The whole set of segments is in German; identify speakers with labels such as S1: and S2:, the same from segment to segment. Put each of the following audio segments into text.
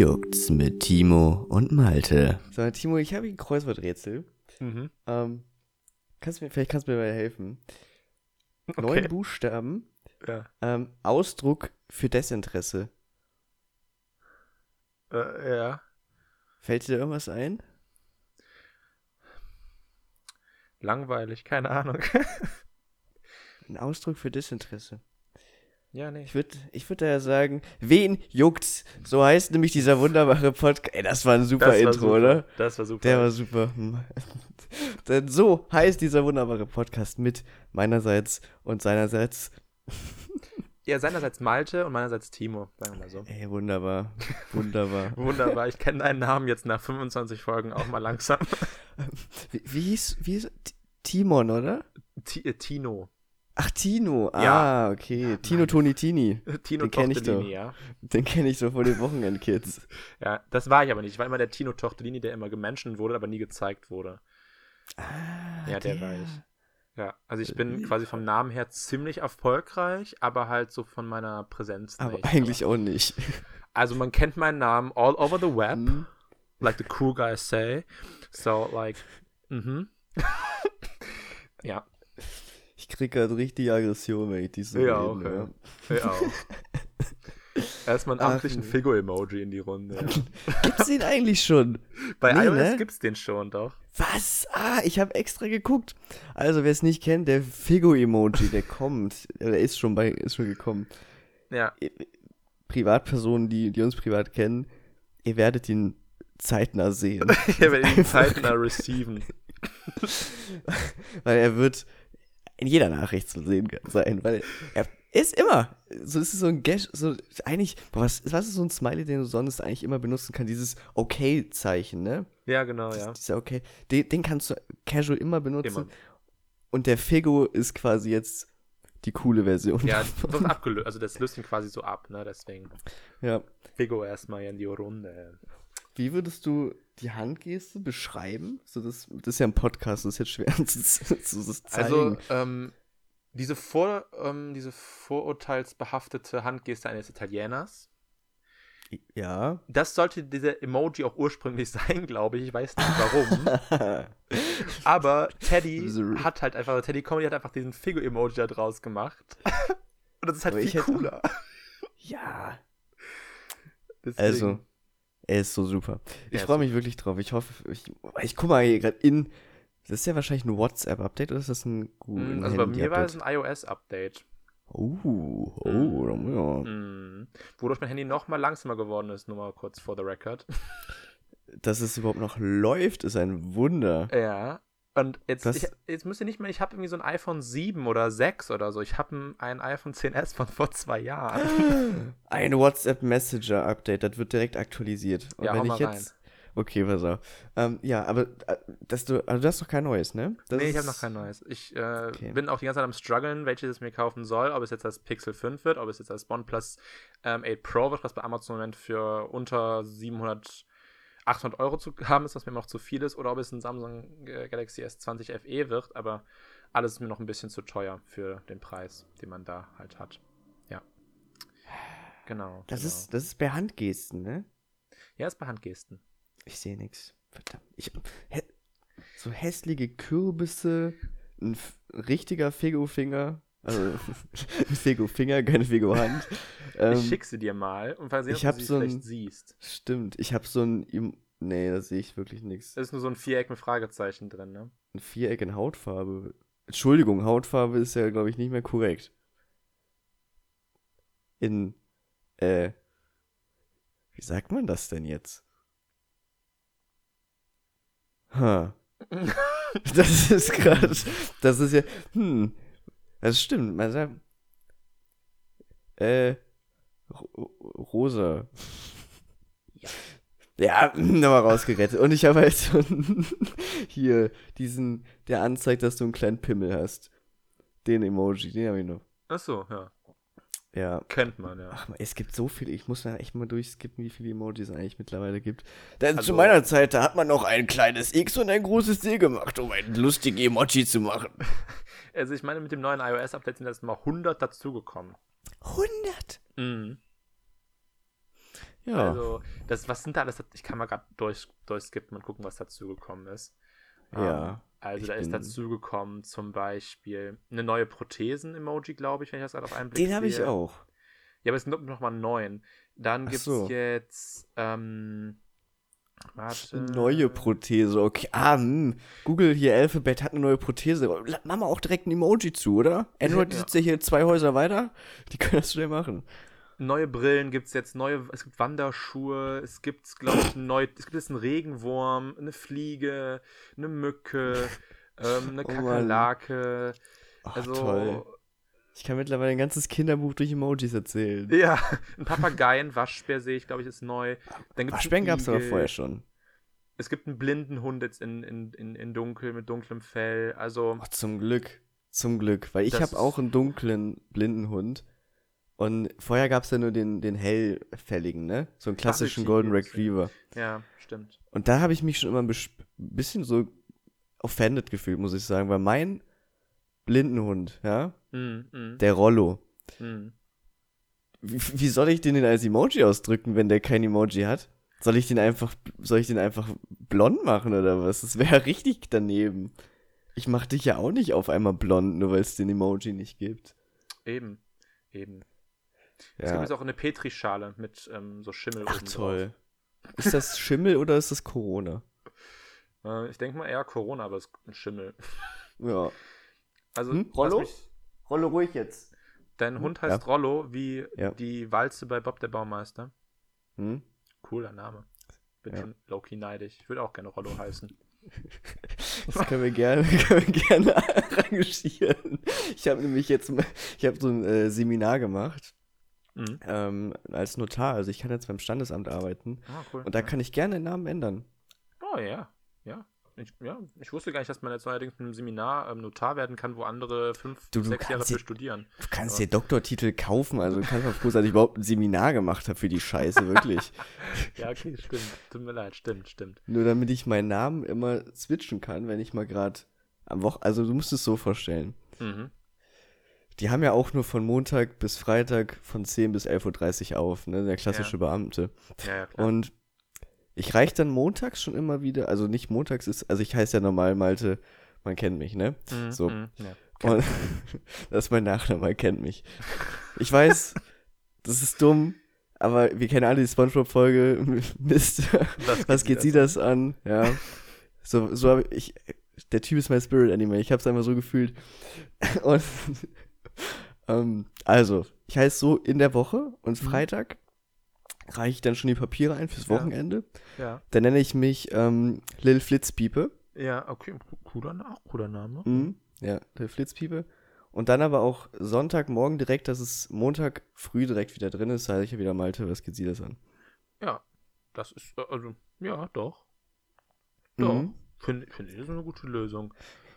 S1: juckt's mit Timo und Malte? So, Timo, ich habe ein Kreuzworträtsel.
S2: Mhm.
S1: Ähm, kannst du mir, vielleicht kannst du mir mal helfen.
S2: Okay.
S1: Neun Buchstaben,
S2: Ja.
S1: ähm, Ausdruck für Desinteresse.
S2: Äh, ja.
S1: Fällt dir da irgendwas ein?
S2: Langweilig, keine Ahnung.
S1: Ein Ausdruck für Desinteresse.
S2: Ja, nee.
S1: Ich würde ich würd daher sagen, wen juckt's? So heißt nämlich dieser wunderbare Podcast. Ey, das war ein super
S2: war
S1: Intro,
S2: super.
S1: oder?
S2: Das war super.
S1: Der war super. Denn so heißt dieser wunderbare Podcast mit meinerseits und seinerseits.
S2: ja, seinerseits Malte und meinerseits Timo, sagen wir mal so.
S1: Ey, wunderbar. Wunderbar.
S2: Wunderbar, ich kenne deinen Namen jetzt nach 25 Folgen auch mal langsam.
S1: Wie, wie hieß, wie hieß T- Timon, oder?
S2: Ti- äh, Tino.
S1: Ach, Tino.
S2: Ja.
S1: Ah, okay. Tino Toni Tini.
S2: Tino
S1: Den ich doch.
S2: ja.
S1: Den kenne ich so von den Wochenendkids.
S2: Ja, das war ich aber nicht. Ich war immer der Tino Tortellini, der immer gemenschen wurde, aber nie gezeigt wurde.
S1: Ah,
S2: Ja, der war ich. Ja, also ich bin quasi vom Namen her ziemlich erfolgreich, aber halt so von meiner Präsenz
S1: Aber
S2: nicht.
S1: eigentlich auch nicht.
S2: Also man kennt meinen Namen all over the web,
S1: Hm.
S2: like the cool guys say. So, like, mhm. ja,
S1: Ich krieg gerade richtig Aggression, wenn ich die so
S2: Ja, auch,
S1: ja.
S2: ja auch. Erstmal einen amtlichen. Figo-Emoji in die Runde. Ja.
S1: Gibt's den eigentlich schon?
S2: Bei
S1: Nee,
S2: iOS
S1: ne?
S2: gibt's den schon, doch.
S1: Was? Ah, ich habe extra geguckt. Also, wer es nicht kennt, der Figo-Emoji, der kommt. Der ist schon bei, ist schon gekommen.
S2: Ja,
S1: Privatpersonen, die, die uns privat kennen, ihr werdet ihn zeitnah sehen.
S2: ich werde die Zeiten da receiven.
S1: weil er wird in jeder Nachricht zu sehen sein, weil er ist immer, so ist es so ein Gash, so eigentlich, boah, was, was ist so ein Smiley, den du sonst eigentlich immer benutzen kannst, dieses Okay-Zeichen, ne?
S2: Ja, genau, ja.
S1: Dieser Okay, den, den kannst du casual immer benutzen
S2: Immer.
S1: und der Figo ist quasi jetzt die coole Version.
S2: Ja, das abgelöst. Also das löst ihn quasi so ab, ne? Deswegen.
S1: ja.
S2: Figo erstmal in die Runde.
S1: Wie würdest du die Handgeste beschreiben? So, das, das ist ja ein Podcast, das ist jetzt schwer zu, zu, zeigen.
S2: Also, ähm, diese, Vor, ähm, diese vorurteilsbehaftete Handgeste eines Italieners,
S1: ja.
S2: das sollte dieser Emoji auch ursprünglich sein, glaube ich. Ich weiß nicht warum. Aber Teddy hat halt einfach, Teddy Comedy hat einfach diesen Figo-Emoji da draus gemacht. Und das ist halt
S1: Aber
S2: viel cooler.
S1: ja.
S2: Deswegen-
S1: Also, er ist so super. Ich freue mich wirklich drauf. Ich hoffe, ich, ich guck mal hier gerade in. Das ist ja wahrscheinlich ein WhatsApp-Update oder ist das ein Google?
S2: Mm, Also bei mir war es ein iOS-Update.
S1: Oh, oh, muss ja.
S2: Mm. Wodurch mein Handy noch mal langsamer geworden ist, nur mal kurz for the record.
S1: Dass es überhaupt noch läuft, ist ein Wunder.
S2: Ja. Und jetzt,
S1: Das-
S2: ich, jetzt müsst ihr nicht mehr, ich habe irgendwie so ein iPhone 7 oder 6 oder so. Ich habe ein, ein iPhone 10s von vor zwei Jahren.
S1: Ein WhatsApp-Messenger-Update, das wird direkt aktualisiert. Und
S2: Ja,
S1: wenn ich jetzt. Okay, pass auf. Ähm, ja, aber äh, dass du, also du hast doch kein neues, ne? Das
S2: nee, ich habe noch kein neues. Ich äh,
S1: Okay.
S2: bin auch die ganze Zeit am struggeln, welches ich mir kaufen soll. Ob es jetzt das Pixel 5 wird, ob es jetzt das OnePlus ähm, 8 Pro wird, was bei Amazon im Moment für unter 700, 800 Euro zu haben ist, was mir noch zu viel ist, oder ob es ein Samsung äh, Galaxy S20 FE wird. Aber alles ist mir noch ein bisschen zu teuer für den Preis, den man da halt hat. Ja. Genau.
S1: Das
S2: genau.
S1: ist, das ist per Handgesten, ne?
S2: Ja, ist bei Handgesten.
S1: Ich sehe nichts. Verdammt. Ich, hä, so hässliche Kürbisse, ein richtiger Figo-Finger. Also, ein Figo-Finger, keine Figo-Hand. Ähm,
S2: ich schick sie dir mal und mal sehen,
S1: ich
S2: ob du sie
S1: so ein-
S2: vielleicht siehst.
S1: Stimmt, ich habe so ein. Nee, da sehe ich wirklich nichts.
S2: Da ist nur so ein Viereck mit Fragezeichen drin, ne?
S1: Ein Viereck in Hautfarbe. Entschuldigung, Hautfarbe ist ja, glaube ich, nicht mehr korrekt. In. Äh. Wie sagt man das denn jetzt? Ha. Das ist gerade. Das ist ja. Hm. Das stimmt. Man sagt. Äh. ro- Rosa. Ja, nochmal rausgerettet. Und ich habe halt so einen, hier diesen, der anzeigt, dass du einen kleinen Pimmel hast. Den Emoji, den habe ich noch.
S2: Achso, ja.
S1: Ja.
S2: Kennt man, ja.
S1: Ach, es gibt so viele, ich muss da echt mal durchskippen, wie viele Emojis es eigentlich mittlerweile gibt. Denn
S2: Also-
S1: zu meiner Zeit, da hat man noch ein kleines X und ein großes D gemacht, um ein lustiges Emoji zu machen.
S2: Also ich meine, mit dem neuen iOS-Update sind jetzt mal 100 dazugekommen.
S1: 100?
S2: Mhm.
S1: Ja.
S2: Also, das, was sind da alles? Ich kann mal gerade durch, durchskippen und gucken, was dazu gekommen ist.
S1: Ja,
S2: Ähm, also, da ist dazu gekommen zum Beispiel eine neue Prothesen-Emoji, glaube ich, wenn ich das gerade auf einen Blick
S1: Den habe ich auch.
S2: Ja, aber es sind nochmal neun. Dann
S1: Ach
S2: gibt es
S1: so.
S2: jetzt. Ähm, warte.
S1: Neue Prothese, okay. Ah, hm. Google hier, Alphabet hat eine neue Prothese. Machen wir auch direkt ein Emoji zu, oder? Android
S2: Ja.
S1: sitzt ja hier zwei Häuser weiter. Die können das schnell machen.
S2: Neue Brillen gibt es jetzt, neue, es gibt Wanderschuhe, es gibt, glaube ich, neu, es gibt jetzt einen Regenwurm, eine Fliege, eine Mücke, ähm, eine
S1: Oh.
S2: Kakerlake.
S1: Ach,
S2: also,
S1: toll. Ich kann mittlerweile ein ganzes Kinderbuch durch Emojis erzählen.
S2: ja, ein Papagei, ein Waschbär sehe ich, glaube ich, ist neu.
S1: Waschbären gab es aber vorher schon.
S2: Es gibt einen blinden Hund jetzt in, in, in, in dunkel, mit dunklem Fell. Also,
S1: Ach, zum Glück. Zum Glück. Weil ich habe auch einen dunklen, blinden Hund. Und vorher gab es ja nur den, den hellfälligen, ne? So einen klassischen Golden Retriever.
S2: ja, stimmt.
S1: Und da habe ich mich schon immer ein bisschen so offended gefühlt, muss ich sagen. Weil mein Blindenhund, ja,
S2: Mm, mm,
S1: der Rollo,
S2: mm.
S1: wie, wie soll ich den denn als Emoji ausdrücken, wenn der kein Emoji hat? Soll ich den einfach, soll ich den einfach blond machen oder was? Das wäre richtig daneben. Ich mach dich ja auch nicht auf einmal blond, nur weil es den Emoji nicht gibt.
S2: Eben, eben. Es gibt
S1: Ja.
S2: jetzt auch eine Petrischale mit ähm, so Schimmel
S1: Ach
S2: oben drauf.
S1: toll. Ist das Schimmel oder ist das Corona?
S2: Äh, ich denke mal eher Corona, aber es ist ein Schimmel.
S1: Ja.
S2: Also,
S1: Hm, Rollo?
S2: mich-
S1: Rolle ruhig jetzt.
S2: dein Hund heißt
S1: Ja.
S2: Rollo, wie
S1: Ja.
S2: die Walze bei Bob der Baumeister.
S1: Hm?
S2: Cooler Name. Bin
S1: Ja.
S2: schon low-key neidisch. Ich würde auch gerne Rollo heißen.
S1: Das können wir gerne, können wir gerne arrangieren. Ich habe nämlich jetzt, mal- ich habe so ein äh, Seminar gemacht
S2: Mhm.
S1: ähm, als Notar. Also ich kann jetzt beim Standesamt arbeiten
S2: Ah, cool.
S1: und da kann ich gerne den Namen ändern.
S2: Oh ja, ja. Ich, ja. ich wusste gar nicht, dass man jetzt neuerdings mit einem Seminar ähm, Notar werden kann, wo andere fünf,
S1: Du- du
S2: sechs Jahre
S1: kannst
S2: für
S1: dir-
S2: studieren.
S1: Du kannst dir Doktortitel kaufen, also du kannst mal froh sein, dass ich überhaupt ein Seminar gemacht habe für die Scheiße, wirklich.
S2: Ja, okay, stimmt. Tut mir leid, stimmt, stimmt.
S1: Nur damit ich meinen Namen immer switchen kann, wenn ich mal gerade am Wochen... Also du musst es so vorstellen.
S2: Mhm.
S1: Die haben ja auch nur von Montag bis Freitag von 10 bis 11.30 Uhr auf, ne? Der klassische Beamte.
S2: Ja, ja, klar.
S1: Und ich reiche dann montags schon immer wieder, also nicht montags ist, also ich heiße ja normal Malte, man kennt mich, ne?
S2: Mhm,
S1: so.
S2: mhm, ja.
S1: Und das ist mein Nachname, man kennt mich. Ich weiß, das ist dumm, aber wir kennen alle die Spongebob-Folge. Mist, was, geht sie das an? Ja. So, so habe ich, der Typ ist mein Spirit Anime, ich habe es einfach so gefühlt. Und, ähm, also, ich heiße so in der Woche und
S2: Mhm.
S1: Freitag reiche ich dann schon die Papiere ein fürs
S2: Ja.
S1: Wochenende.
S2: Ja.
S1: Dann nenne ich mich ähm, Lil Flitzpiepe.
S2: Ja, okay, cooler, auch cooler Name.
S1: Mhm. Ja, Lil Flitzpiepe. Und dann aber auch Sonntagmorgen direkt, dass es Montag früh direkt wieder drin ist, sage ich ja wieder Malte, was geht sie das an?
S2: Ja, das ist, äh, also, ja, doch. Doch.
S1: Mhm.
S2: Finde find ich, das eine gute Lösung.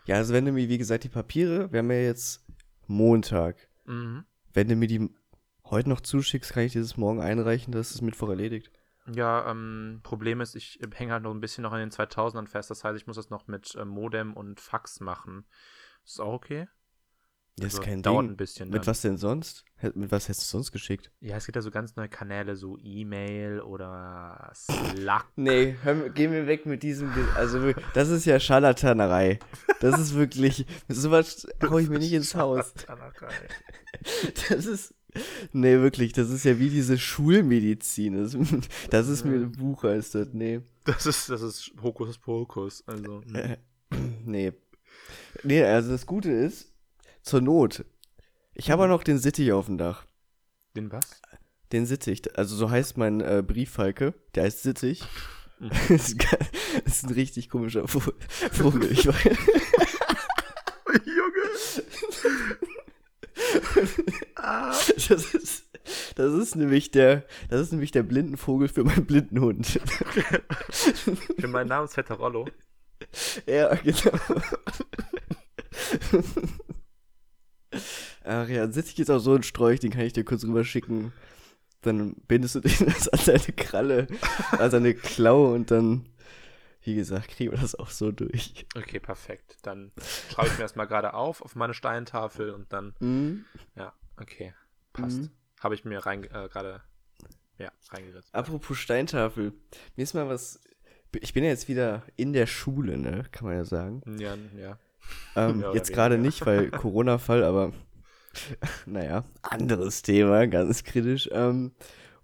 S1: Ja, also wenn du mir, wie gesagt, die Papiere, wir haben ja jetzt Montag.
S2: Mhm.
S1: Wenn du mir die heute noch zuschickst, kann ich dieses morgen einreichen, das ist Mittwoch erledigt.
S2: Ja, ähm, Problem ist, ich hänge halt noch ein bisschen noch in den 2000ern fest. Das heißt, ich muss das noch mit äh, Modem und Fax machen. Ist auch okay?
S1: Das ist
S2: Also,
S1: kein
S2: dauert
S1: Ding.
S2: ein bisschen.
S1: Mit
S2: dann.
S1: was denn sonst? Mit was hättest du sonst geschickt?
S2: Ja, es gibt ja so ganz neue Kanäle, so E-Mail oder Slack.
S1: Nee, hör, mir- geh mir weg mit diesem. Also, das ist ja Scharlatanerei. Das ist wirklich. Sowas hau ich mir nicht ins Haus. Das ist. Nee, wirklich, das ist ja wie diese Schulmedizin. Das, das ist mir ein Buch, heißt das. Nee.
S2: Das ist, das ist Hokus Pokus. Also, hm.
S1: Äh, nee. Nee, also das Gute ist, zur Not. Ich habe auch noch den Sittich auf dem Dach.
S2: den was?
S1: Den Sittich, also so heißt mein äh, Brieffalke, der heißt Sittich.
S2: Mhm.
S1: das, ist, das ist ein richtig komischer Vo- Vogel. Ich weiß.
S2: Junge!
S1: Das ist, das ist nämlich der, das ist nämlich der Blindenvogel für meinen blinden Hund.
S2: Für meinen Namen ist Fetter Rollo.
S1: ja, genau. Ach ja, Sittich ist auch so ein Sträuch, den kann ich dir kurz rüberschicken. Dann bindest du den an seine Kralle, an seine Klaue und dann, wie gesagt, kriegen wir das auch so durch.
S2: Okay, perfekt. Dann schreibe ich mir das mal gerade auf, auf meine Steintafel und dann,
S1: Mhm.
S2: ja, okay, passt.
S1: Mhm.
S2: Habe ich mir rein äh, gerade Ja, reingeritzt.
S1: Apropos Steintafel. Mir ist mal was. Ich bin ja jetzt wieder in der Schule, ne? Kann man ja sagen.
S2: Ja, ja.
S1: Ähm,
S2: oder
S1: jetzt gerade nicht, weil Corona-Fall, aber naja, anderes Thema, ganz kritisch. Ähm,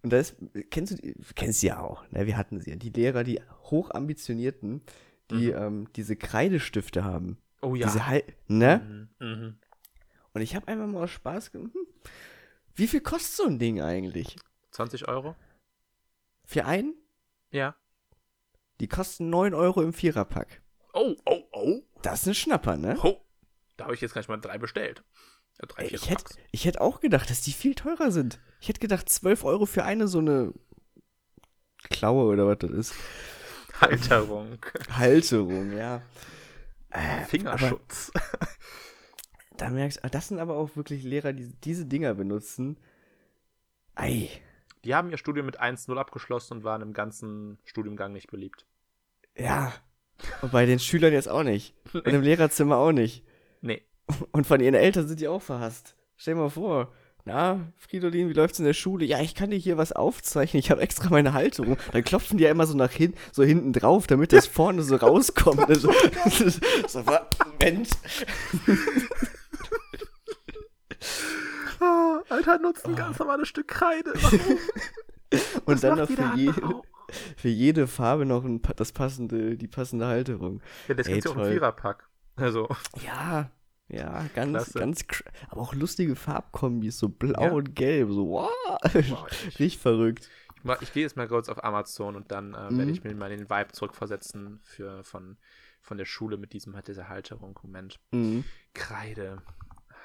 S1: und da ist, kennst du, die- kennst du ja auch, ne? Wir hatten sie ja. Die Lehrer, die hochambitionierten, die ähm, diese Kreidestifte haben.
S2: Oh ja.
S1: Diese Hal ne?
S2: Mhm. Mhm.
S1: Und ich habe einfach mal aus Spaß ge- hm, Wie viel kostet so ein Ding eigentlich?
S2: 20 Euro?
S1: Für einen?
S2: Ja.
S1: Die kosten 9 Euro im Viererpack.
S2: Oh, oh, oh.
S1: Das ist ein Schnapper, ne?
S2: Oh. Da habe ich jetzt gleich mal drei bestellt. Ja, drei,
S1: Ey, ich hätte ich hätt auch gedacht, dass die viel teurer sind. Ich hätte gedacht, 12 Euro für eine so eine Klaue oder was das ist.
S2: Halterung.
S1: Halterung, ja. Äh,
S2: Fingerschutz.
S1: Da merkst du, das sind aber auch wirklich Lehrer, die diese Dinger benutzen. Ei.
S2: Die haben ihr Studium mit 1-0 abgeschlossen und waren im ganzen Studiumgang nicht beliebt.
S1: Ja. Und bei den Schülern jetzt auch nicht. Und im Lehrerzimmer auch nicht.
S2: Nee.
S1: Und von ihren Eltern sind die auch verhasst. Stell dir mal vor. Na, Fridolin, wie läuft's in der Schule? Ja, ich kann dir hier was aufzeichnen. Ich habe extra meine Halterung. Dann klopfen die ja immer so nach hinten, so hinten drauf, damit das vorne so rauskommt. Also, so, Moment.
S2: Ah, Alter, nutzt ein ganz normales Stück Kreide. Warum?
S1: Und dann noch für, je. Für jede Farbe noch ein, das passende, die passende Halterung.
S2: Ja, das
S1: Ey,
S2: gibt's ja auch
S1: toll.
S2: Viererpack. Also,
S1: Ja, ja, ganz,
S2: Klasse.
S1: ganz, aber auch lustige Farbkombis, so blau
S2: Ja.
S1: und gelb, so wow,
S2: Wow,
S1: richtig verrückt.
S2: ich, mach- ich gehe jetzt mal kurz auf Amazon und dann äh,
S1: Mhm.
S2: werde ich mir mal den Vibe zurückversetzen für, von, von der Schule mit diesem halt dieser Halterung. Moment.
S1: Mhm.
S2: Kreide.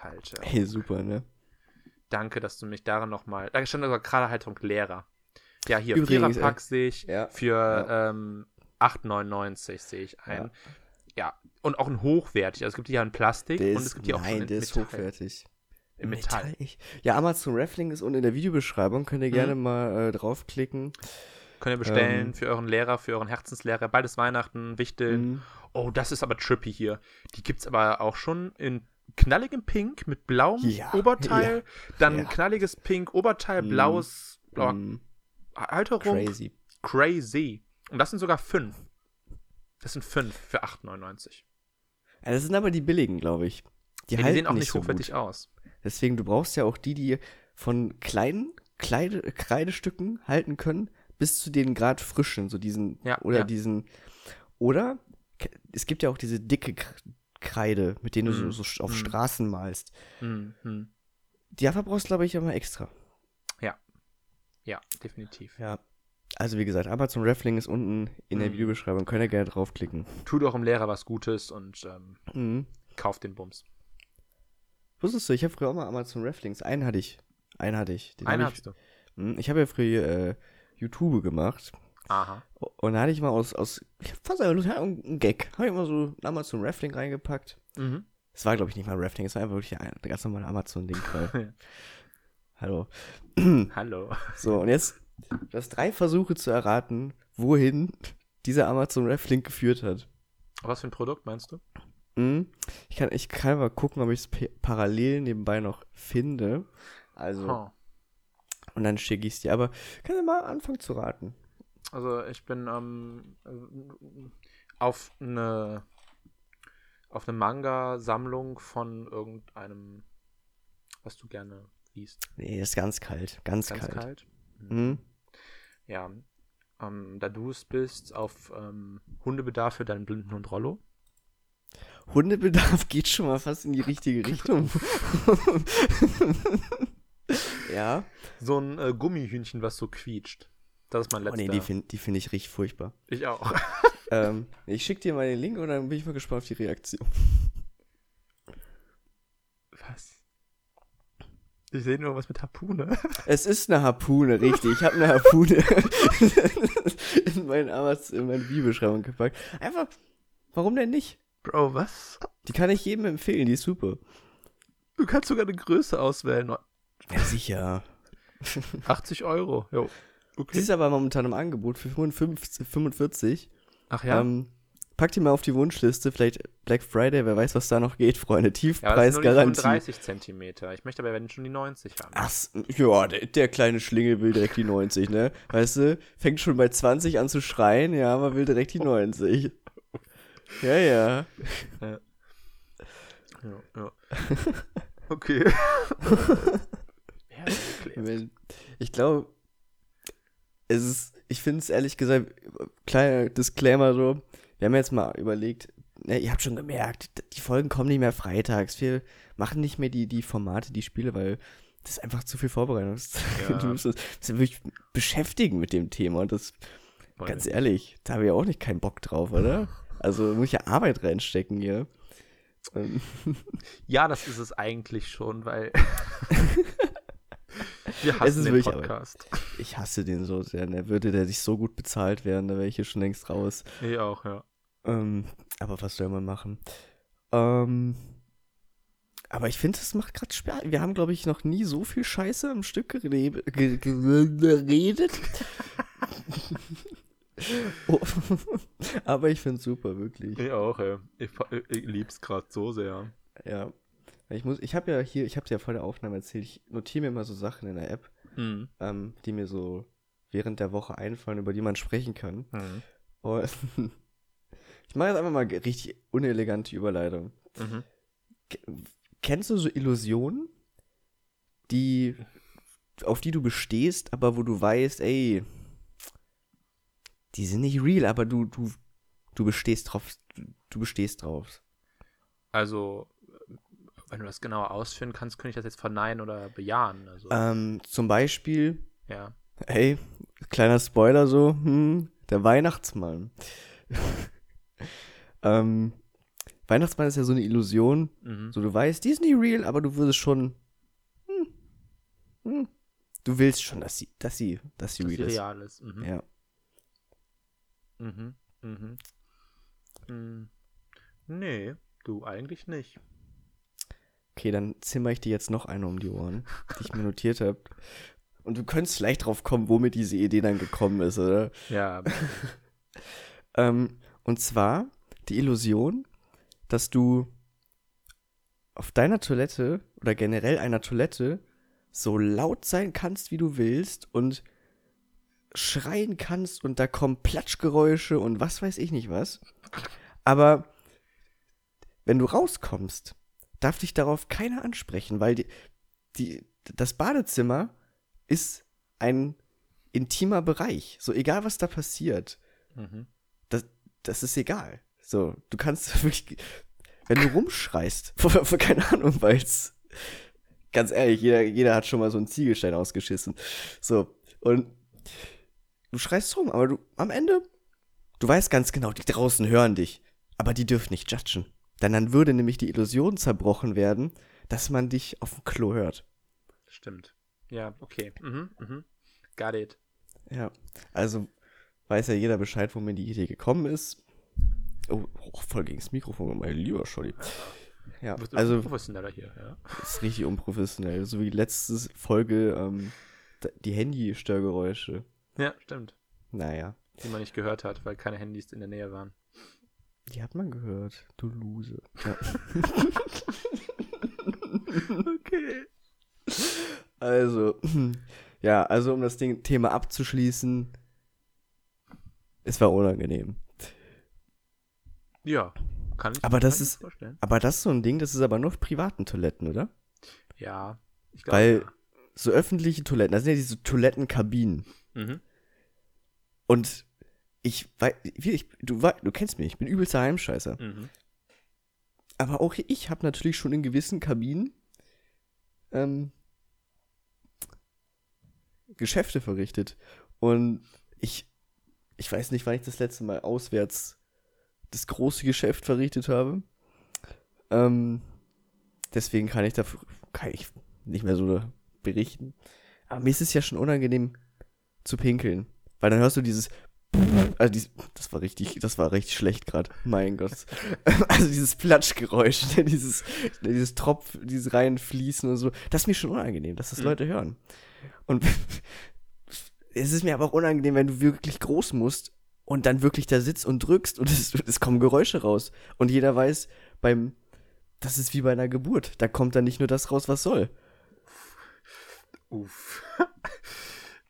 S2: Halter.
S1: Hey, super, ne?
S2: Danke, dass du mich daran nochmal. Da stand sogar gerade Halterung Lehrer. Ja, hier,
S1: Übrigens,
S2: Viererpack
S1: äh,
S2: sehe ich.
S1: ja,
S2: Für
S1: ja.
S2: ähm, 8,99 sehe ich ein. Ja. Und auch ein hochwertig. Also es gibt die ja in Plastik
S1: Der
S2: und es gibt die auch schon
S1: nein,
S2: in
S1: der ist
S2: Metall.
S1: hochwertig.
S2: In Metall.
S1: Ich, ja, Amazon Raffling ist unten in der Videobeschreibung, könnt ihr
S2: Mhm.
S1: gerne mal äh, draufklicken.
S2: Könnt ihr bestellen
S1: Ähm.
S2: für euren Lehrer, für euren Herzenslehrer. Ist Weihnachten, Wichteln.
S1: Mhm.
S2: Oh, das ist aber trippy hier. Die gibt's aber auch schon in knalligem Pink mit blauem
S1: Ja,
S2: Oberteil. Dann
S1: ja.
S2: knalliges Pink Oberteil,
S1: Mhm.
S2: blaues blauer
S1: Mhm.
S2: Halterung.
S1: Crazy.
S2: Crazy. Und das sind sogar fünf. Das sind fünf für 8,99.
S1: Ja, das sind aber die billigen, glaube ich. Die,
S2: Ja, die
S1: halten
S2: sehen auch nicht
S1: so
S2: hochwertig
S1: gut.
S2: aus.
S1: Deswegen, du brauchst ja auch die, die von kleinen Kleide, Kreidestücken halten können, bis zu den gerade frischen, so diesen,
S2: Ja,
S1: oder
S2: ja.
S1: diesen, oder es gibt ja auch diese dicke Kreide, mit denen du
S2: Mhm.
S1: so, so auf
S2: Mhm.
S1: Straßen malst.
S2: Hm.
S1: Die dafür brauchst glaube ich, immer extra.
S2: Ja, definitiv.
S1: Ja. Also wie gesagt, Amazon Raffling ist unten in der
S2: Mhm.
S1: Videobeschreibung. Könnt ihr gerne draufklicken.
S2: Tut eurem Lehrer was Gutes und ähm,
S1: Mhm.
S2: kauft den Bums.
S1: Wusstest du, ich habe früher auch mal Amazon Rafflings. Einen hatte ich. Einen hatte ich. Den hab
S2: Einen
S1: ich,
S2: hast du.
S1: Mhm, Ich habe ja früher äh, YouTube gemacht.
S2: Aha.
S1: Und da hatte ich mal aus, aus ich hab fast einen Gag. Habe ich mal so ein Amazon Raffling reingepackt.
S2: Mhm.
S1: Es war, glaube ich, nicht mal Raffling, es war einfach wirklich ein ganz normaler Amazon-Ding. Hallo.
S2: Hallo.
S1: So, und jetzt, du hast drei Versuche zu erraten, wohin dieser Amazon Raffling geführt hat.
S2: Was für ein Produkt meinst du?
S1: Mhm. Ich, kann, ich kann mal gucken, ob ich es parallel nebenbei noch finde. Also,
S2: Oh.
S1: und dann schicke ich es dir. Aber kann ja mal anfangen zu raten.
S2: Also ich bin ähm, auf eine auf eine Manga-Sammlung von irgendeinem, was du gerne liest.
S1: Nee, ist ganz kalt. Ganz,
S2: Ganz
S1: kalt.
S2: kalt.
S1: Mhm.
S2: Ja. Ähm, da du es bist, auf ähm, Hundebedarf für deinen blinden Hund Rollo.
S1: Hundebedarf geht schon mal fast in die richtige Richtung. ja.
S2: So ein äh, Gummihühnchen, was so quietscht. Das ist mein
S1: Oh
S2: letzter.
S1: nee, die finde die find ich richtig furchtbar.
S2: ich auch.
S1: ähm, ich schicke dir mal den Link und dann bin ich mal gespannt auf die Reaktion.
S2: Was? Ich sehe nur was mit Harpune.
S1: Es ist eine Harpune, richtig. Ich habe eine Harpune in meinen Amazon, in meine Bibelschreibung gepackt. Einfach, warum denn nicht?
S2: Bro, was?
S1: Die kann ich jedem empfehlen, die ist super.
S2: Du kannst sogar eine Größe auswählen.
S1: Ja, sicher.
S2: 80 Euro. Jo. Okay.
S1: ist aber momentan im Angebot für 55, 45.
S2: Ach ja.
S1: Ähm, pack die mal auf die Wunschliste. Vielleicht Black Friday, wer weiß, was da noch geht, Freunde.
S2: Ja,
S1: Tiefpreisgarantie.
S2: 35 Zentimeter. Ich möchte aber wenn schon die 90 haben.
S1: Ach, ja, der, der kleine Schlingel will direkt die 90, ne? Weißt du, fängt schon bei 20 an zu schreien, ja, aber will direkt die 90. Ja, ja.
S2: Ja, ja. Okay. ja,
S1: Ich glaube, es ist, ich finde es ehrlich gesagt, kleiner Disclaimer so, wir haben jetzt mal überlegt, ne, ihr habt schon gemerkt, die Folgen kommen nicht mehr freitags, wir machen nicht mehr die, die Formate, die Spiele, weil das ist einfach zu viel Vorbereitung.
S2: Ja.
S1: Du musst dich wirklich beschäftigen mit dem Thema und das,
S2: Wollen
S1: ganz ehrlich, da habe ich auch nicht keinen Bock drauf, oder? Also muss ich ja Arbeit reinstecken hier. Ähm,
S2: Ja, das ist es eigentlich schon, weil wir
S1: Es
S2: hassen
S1: ist
S2: den
S1: wirklich
S2: Podcast.
S1: Ich hasse den so sehr, ne? Würde der sich so gut bezahlt werden, da wäre ich hier schon längst raus.
S2: Ich auch, ja.
S1: Ähm, aber was soll man machen? Ähm, aber ich finde, es macht gerade Spaß. Wir haben, glaube ich, noch nie so viel Scheiße am Stück geredet. oh. aber ich finde es super, wirklich.
S2: Ich auch, ey. Ich, ich, ich lieb's gerade so sehr.
S1: Ja. Ich muss, ich habe ja hier, ich habe dir ja vor der Aufnahme erzählt, ich notiere mir immer so Sachen in der App,
S2: Hm.
S1: ähm, die mir so während der Woche einfallen, über die man sprechen kann.
S2: Hm.
S1: Und ich mache jetzt einfach mal richtig unelegante Überleitung.
S2: Mhm.
S1: Kennst du so Illusionen, die, auf die du bestehst, aber wo du weißt, ey, die sind nicht real, aber du, du, du bestehst drauf, du, du bestehst drauf.
S2: Also, wenn du das genauer ausführen kannst, könnte ich das jetzt verneinen oder bejahen. Also,
S1: Ähm, zum Beispiel,
S2: ja.
S1: ey, kleiner Spoiler so, hm, der Weihnachtsmann. ähm, Weihnachtsmann ist ja so eine Illusion,
S2: Mhm.
S1: So, du weißt, die ist nicht real, aber du würdest schon. Hm, hm, du willst schon, dass sie, dass sie, dass sie
S2: dass
S1: real
S2: sie
S1: ist.
S2: real ist. Mhm.
S1: Ja.
S2: Mhm. Mhm. Mhm. Nee, du eigentlich nicht.
S1: Okay, dann zimmer ich dir jetzt noch eine um die Ohren, die ich mir notiert habe. Und du könntest vielleicht drauf kommen, womit diese Idee dann gekommen ist, oder?
S2: Ja,
S1: Ähm, und zwar die Illusion, dass du auf deiner Toilette oder generell einer Toilette so laut sein kannst, wie du willst und schreien kannst und da kommen Platschgeräusche und was weiß ich nicht was. Aber wenn du rauskommst, darf dich darauf keiner ansprechen, weil die, die, das Badezimmer ist ein intimer Bereich. So egal, was da passiert
S2: mhm.
S1: das, das ist egal. So, du kannst wirklich, wenn du rumschreist, vor, vor keine Ahnung, weil es, ganz ehrlich, jeder, jeder hat schon mal so einen Ziegelstein ausgeschissen. So, und du schreist rum, aber du, am Ende, du weißt ganz genau, die draußen hören dich, aber die dürfen nicht judgen. Denn dann würde nämlich die Illusion zerbrochen werden, dass man dich auf dem Klo hört.
S2: Stimmt. Ja, okay. Mhm. Mhm. Got it.
S1: Ja, also weiß ja jeder Bescheid, wo mir die Idee gekommen ist. Oh, oh voll gegen das Mikrofon, mein lieber Scholli. Ja, also
S2: professioneller hier, ja.
S1: das ist richtig unprofessionell. So wie letzte Folge ähm, die Handy-Störgeräusche.
S2: Ja, stimmt.
S1: Naja,
S2: Die man nicht gehört hat, weil keine Handys in der Nähe waren.
S1: Die hat man gehört. Du Lose. Ja.
S2: Okay.
S1: Also, ja, also um das Ding, Thema abzuschließen, es war unangenehm.
S2: Ja, kann ich
S1: Aber das ist-
S2: mir vorstellen.
S1: Aber das ist so ein Ding, das ist aber nur auf privaten Toiletten, oder?
S2: Ja, ich glaube.
S1: Weil
S2: ja.
S1: so öffentliche Toiletten, das sind ja diese Toilettenkabinen.
S2: Mhm.
S1: Und ich weiß, ich, du, du kennst mich, ich bin übelster Heimscheißer.
S2: Mhm.
S1: Aber auch ich habe natürlich schon in gewissen Kabinen ähm, Geschäfte verrichtet. Und ich, ich weiß nicht, wann ich das letzte Mal auswärts das große Geschäft verrichtet habe. Ähm, deswegen kann ich da kann ich nicht mehr so berichten. Aber mir ist es ja schon unangenehm zu pinkeln. Weil dann hörst du dieses also dies, das war richtig, das war richtig schlecht gerade. Mein Gott. Also dieses Platschgeräusch, ne, dieses, ne, dieses Tropf, dieses reinfließen und so. Das ist mir schon unangenehm, dass das
S2: Mhm.
S1: Leute hören. Und es ist mir aber auch unangenehm, wenn du wirklich groß musst und dann wirklich da sitzt und drückst und es, es kommen Geräusche raus. Und jeder weiß, beim, das ist wie bei einer Geburt. Da kommt dann nicht nur das raus, was soll.
S2: Uff.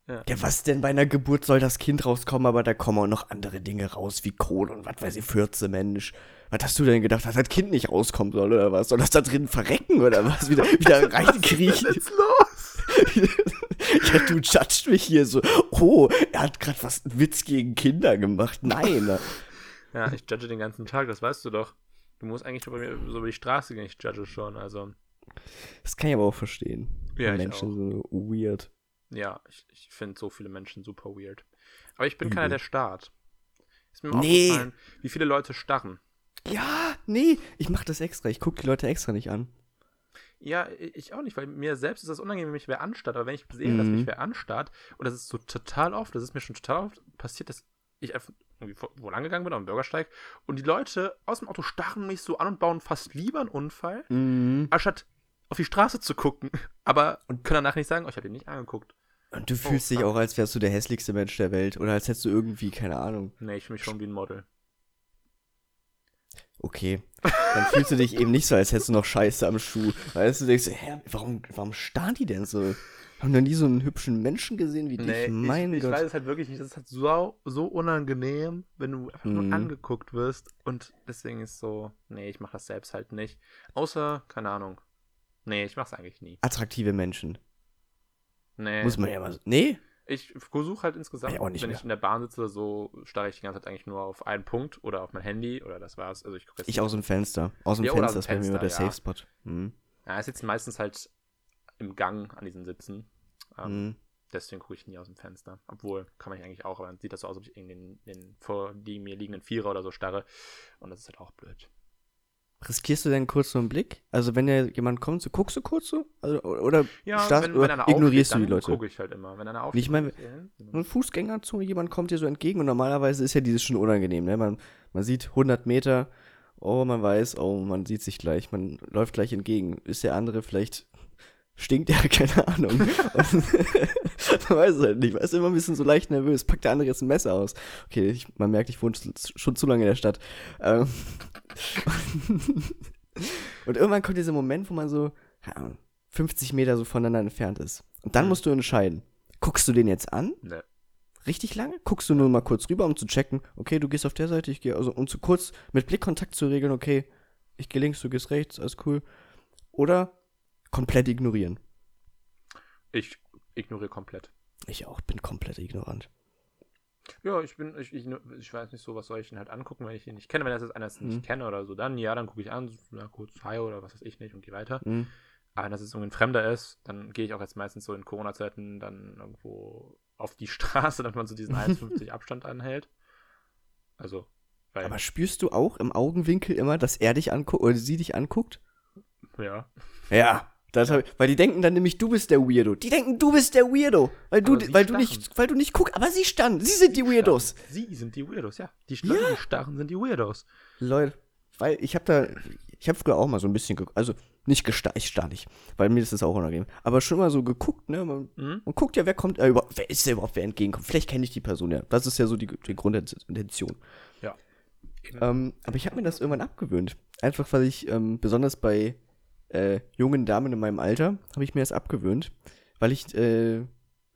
S1: Ja, was denn bei einer Geburt soll das Kind rauskommen, aber da kommen auch noch andere Dinge raus, wie Kohle und was weiß ich, Fürze, Mensch. Was hast du denn gedacht, dass das Kind nicht rauskommen soll, oder was? Soll das da drin verrecken, oder was? Wieder, wieder reinkriechen?
S2: Was ist los?
S1: ja, du judgst mich hier so. Oh, er hat gerade was einen Witz gegen Kinder gemacht. Nein.
S2: Ja, ich judge den ganzen Tag, das weißt du doch. Du musst eigentlich mir, so über die Straße gehen, ich judge schon, also.
S1: Das kann ich aber auch verstehen.
S2: Ja, ich
S1: Menschen
S2: auch.
S1: so weird.
S2: Ja, ich, ich finde so viele Menschen super weird. Aber ich bin
S1: Übel.
S2: keiner, der starrt. Ist mir
S1: Nee.
S2: aufgefallen, wie viele Leute starren.
S1: Ja, nee, ich mach das extra. Ich guck die Leute extra nicht an.
S2: Ja, ich auch nicht, weil mir selbst ist das unangenehm, wenn mich wer anstarrt. Aber wenn ich sehe, dass
S1: Mhm.
S2: mich wer anstarrt, und das ist so total oft, das ist mir schon total oft passiert, dass ich einfach irgendwie vor- wo lang gegangen bin, auf dem Bürgersteig, und die Leute aus dem Auto starren mich so an und bauen fast lieber einen Unfall,
S1: Mhm.
S2: anstatt auf die Straße zu gucken. Aber und können danach nicht sagen, oh, ich habe ihn nicht angeguckt.
S1: Und du fühlst dich
S2: fuck.
S1: auch, als wärst du der hässlichste Mensch der Welt. Oder als hättest du irgendwie, keine Ahnung.
S2: Nee, ich fühle mich schon wie ein Model.
S1: Okay. Dann fühlst du dich eben nicht so, als hättest du noch Scheiße am Schuh. Weißt du, denkst, hä, warum, warum starren die denn so? Haben noch nie so einen hübschen Menschen gesehen wie
S2: Nee,
S1: dich? Mein
S2: ich, ich
S1: Gott.
S2: weiß es halt wirklich nicht. Das ist halt so, so unangenehm, wenn du einfach
S1: Mhm.
S2: nur angeguckt wirst. Und deswegen ist so, nee, ich mache das selbst halt nicht. Außer, keine Ahnung. Nee, ich mach's eigentlich nie.
S1: Attraktive Menschen.
S2: Nee.
S1: Muss man ja mal so. Nee?
S2: Ich versuche halt insgesamt,
S1: Ja,
S2: wenn
S1: mehr.
S2: ich in der Bahn sitze oder so, starre ich die ganze Zeit eigentlich nur auf einen Punkt oder auf mein Handy oder das war's. Also ich gucke jetzt
S1: Ich aus dem Fenster. Aus dem
S2: Ja,
S1: Fenster ist bei mir immer der
S2: ja.
S1: Safe Spot. Mhm.
S2: Ja, es sitzen meistens halt im Gang an diesen Sitzen. Ähm,
S1: Mhm.
S2: Deswegen gucke ich nie aus dem Fenster. Obwohl, kann man eigentlich auch, aber dann sieht das so aus, als ob ich in den, den vor die mir liegenden Vierer oder so starre. Und das ist halt auch blöd.
S1: Riskierst du denn kurz so einen Blick? Also, wenn ja jemand kommt, so guckst du kurz so? Also, oder
S2: Ja,
S1: starrst,
S2: wenn, wenn
S1: ignorierst
S2: aufsteht,
S1: du die Leute?
S2: gucke ich halt immer. Wenn einer guck ich hin.
S1: ein Fußgängerzone, jemand kommt dir so entgegen und normalerweise ist ja dieses schon unangenehm, ne? Man, man sieht 100 Meter, oh, man weiß, oh, man sieht sich gleich, man läuft gleich entgegen. Ist der andere vielleicht, stinkt er, keine Ahnung. Man weiß es halt nicht, man ist immer ein bisschen so leicht nervös. Packt der andere jetzt ein Messer aus? Okay, ich, man merkt, ich wohne schon zu lange in der Stadt. Ähm, und irgendwann kommt dieser Moment, wo man so, keine Ahnung, 50 Meter so voneinander entfernt ist. Und dann
S2: Mhm.
S1: musst du entscheiden, guckst du den jetzt an
S2: Ne.
S1: richtig lange? Guckst du nur mal kurz rüber, um zu checken, okay, du gehst auf der Seite, ich gehe, also um zu kurz mit Blickkontakt zu regeln, okay, ich gehe links, du gehst rechts, alles cool. Oder komplett ignorieren.
S2: Ich ignoriere komplett.
S1: Ich auch, bin komplett ignorant.
S2: Ja, ich bin, ich, ich, ich weiß nicht so, was soll ich denn halt angucken, wenn ich ihn nicht kenne. Wenn das jetzt einer
S1: Mhm.
S2: nicht kenne oder so, dann ja, dann gucke ich an, na kurz Hi oder was weiß ich nicht und gehe weiter.
S1: Hm.
S2: Aber wenn das jetzt irgendwie ein Fremder ist, dann gehe ich auch jetzt meistens so in Corona-Zeiten dann irgendwo auf die Straße, damit man so diesen 1,50 Abstand anhält. Also, weil,
S1: Aber spürst du auch im Augenwinkel immer, dass er dich anguckt oder sie dich anguckt?
S2: ja.
S1: Ja. Das hab weil die denken dann nämlich, du bist der Weirdo. Die denken, du bist der Weirdo. Weil du, weil du
S2: starren.
S1: nicht, weil du nicht guckst. Aber sie standen. Sie sind die Weirdos.
S2: Sie sind die Weirdos, ja. Die Starren,
S1: Ja.
S2: die Starren sind die Weirdos.
S1: Leute, weil ich habe da, ich habe früher auch mal so ein bisschen geguckt, also nicht gestarrt, ich starr nicht, weil mir ist das auch unangenehm, aber schon mal so geguckt, ne, man,
S2: Mhm.
S1: man guckt ja, wer kommt, äh, wer ist der überhaupt, wer entgegenkommt, vielleicht kenne ich die Person ja, das ist ja so die, die Grundintention.
S2: Ja.
S1: Ähm, aber ich habe mir das irgendwann abgewöhnt, einfach weil ich, ähm, besonders bei äh, jungen Damen in meinem Alter, habe ich mir das abgewöhnt, weil ich äh,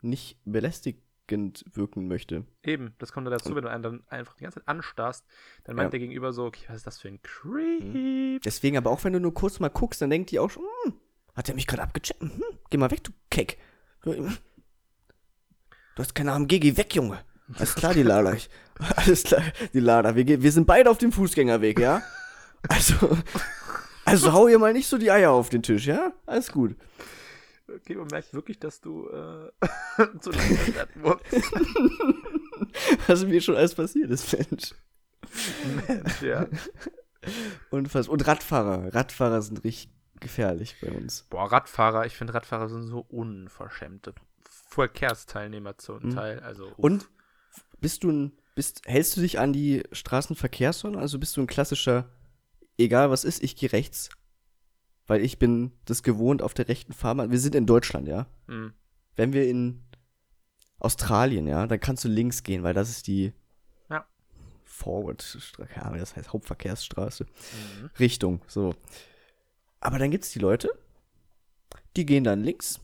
S1: nicht belästigend wirken möchte.
S2: Eben, das kommt dann dazu, wenn du einen dann einfach die ganze Zeit anstarrst, dann meint
S1: Ja.
S2: der Gegenüber so, okay, was ist das für ein Creep?
S1: Deswegen, aber auch wenn du nur kurz mal guckst, dann denkt die auch schon, hm, hat er mich gerade abgecheckt? Hm, geh mal weg, du Keck. Du hast keine AMG, geh weg, Junge. Alles klar, die Lada. Ich, alles klar, die Lada. Wir, wir sind beide auf dem Fußgängerweg, ja? Also, also hau ihr mal nicht so die Eier auf den Tisch, ja? Alles gut.
S2: Okay, man merkt wirklich, dass du äh, zu lange werden musst.
S1: Was mir schon alles passiert ist, Mensch.
S2: Mensch, ja.
S1: Und, was, und Radfahrer. Radfahrer sind richtig gefährlich bei uns.
S2: Boah, Radfahrer, ich finde Radfahrer sind so unverschämte Verkehrsteilnehmer zum
S1: Mhm.
S2: Teil. Also, uff.
S1: Und bist du ein, bist, hältst du dich an die Straßenverkehrsordnung? Also bist du ein klassischer, egal was ist, ich gehe rechts. Weil ich bin das gewohnt auf der rechten Fahrbahn. Wir sind in Deutschland, ja.
S2: Mhm.
S1: Wenn wir in Australien, ja, dann kannst du links gehen, weil das ist die,
S2: Ja.
S1: Forward, keine Ahnung, das heißt Hauptverkehrsstraße,
S2: Mhm.
S1: Richtung, so. Aber dann gibt es die Leute, die gehen dann links.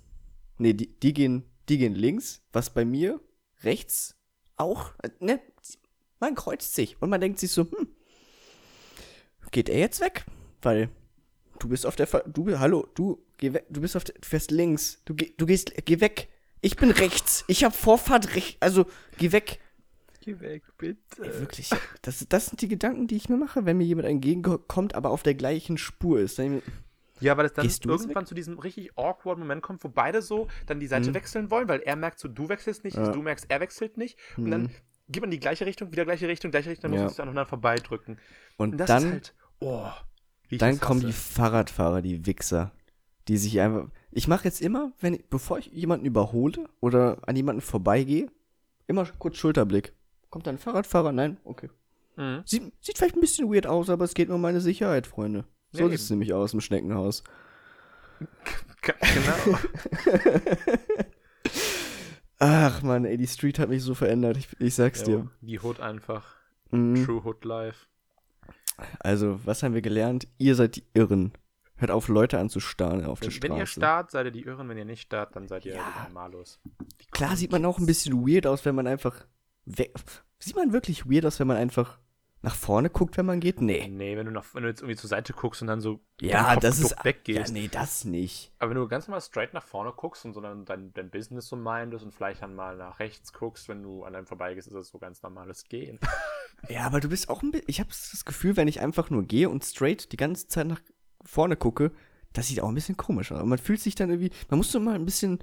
S1: Nee, die, die, gehen, die gehen links, was bei mir rechts auch, äh, ne, man kreuzt sich und man denkt sich so, hm, geht er jetzt weg? Weil du bist auf der, Ver du, hallo, du, geh weg, du bist auf der, du fährst links, du, geh, du gehst, geh weg. Ich bin rechts, ich hab Vorfahrt rechts, also geh weg.
S2: Geh weg, bitte.
S1: Ey, wirklich, das, das sind die Gedanken, die ich mir mache, wenn mir jemand entgegenkommt, aber auf der gleichen Spur ist.
S2: Ja, weil es dann irgendwann zu diesem richtig awkward Moment kommt, wo beide so dann die Seite
S1: Mhm.
S2: wechseln wollen, weil er merkt so, du wechselst nicht,
S1: Ja.
S2: du merkst, er wechselt nicht. Und
S1: Mhm.
S2: dann geht man in die gleiche Richtung, wieder gleiche Richtung, gleiche Richtung, dann
S1: Ja.
S2: muss man sich aneinander vorbeidrücken.
S1: und
S2: Und das
S1: dann,
S2: ist halt, oh,
S1: dann kommen die. Fahrradfahrer, die Wichser, die sich einfach. Ich mache jetzt immer, wenn ich, bevor ich jemanden überhole oder an jemanden vorbeigehe, immer kurz Schulterblick. Kommt da ein Fahrradfahrer? Nein? Okay.
S2: Mhm.
S1: Sieht, sieht vielleicht ein bisschen weird aus, aber es geht nur um meine Sicherheit, Freunde. So
S2: Ja,
S1: sieht es nämlich aus im Schneckenhaus.
S2: Genau.
S1: Ach man, ey, die Street hat mich so verändert. Ich, ich sag's
S2: Jo,
S1: dir.
S2: die Hood einfach.
S1: Mhm.
S2: True Hood Life.
S1: Also, was haben wir gelernt? Ihr seid die Irren. Hört auf, Leute anzustarren auf der
S2: Wenn,
S1: Straße.
S2: wenn ihr starrt, seid ihr die Irren, wenn ihr nicht starrt, dann seid ihr
S1: Ja.
S2: Normalos.
S1: Klar sieht man auch ein bisschen weird aus, wenn man einfach weg. Sieht man wirklich weird aus, wenn man einfach nach vorne guckt, wenn man geht? Nee.
S2: Nee, wenn du, nach, wenn du jetzt irgendwie zur Seite guckst und dann so
S1: Ja,
S2: Kopf
S1: das ist.
S2: weggehst.
S1: Ja, nee, das nicht.
S2: Aber wenn du ganz normal straight nach vorne guckst und so dann dein, dein Business so mindest und vielleicht dann mal nach rechts guckst, wenn du an einem vorbeigehst, ist das so ganz normales Gehen.
S1: Ja, aber du bist auch ein bisschen. Ich habe das Gefühl, wenn ich einfach nur gehe und straight die ganze Zeit nach vorne gucke, das sieht auch ein bisschen komisch aus. Man fühlt sich dann irgendwie. Man muss so mal ein bisschen.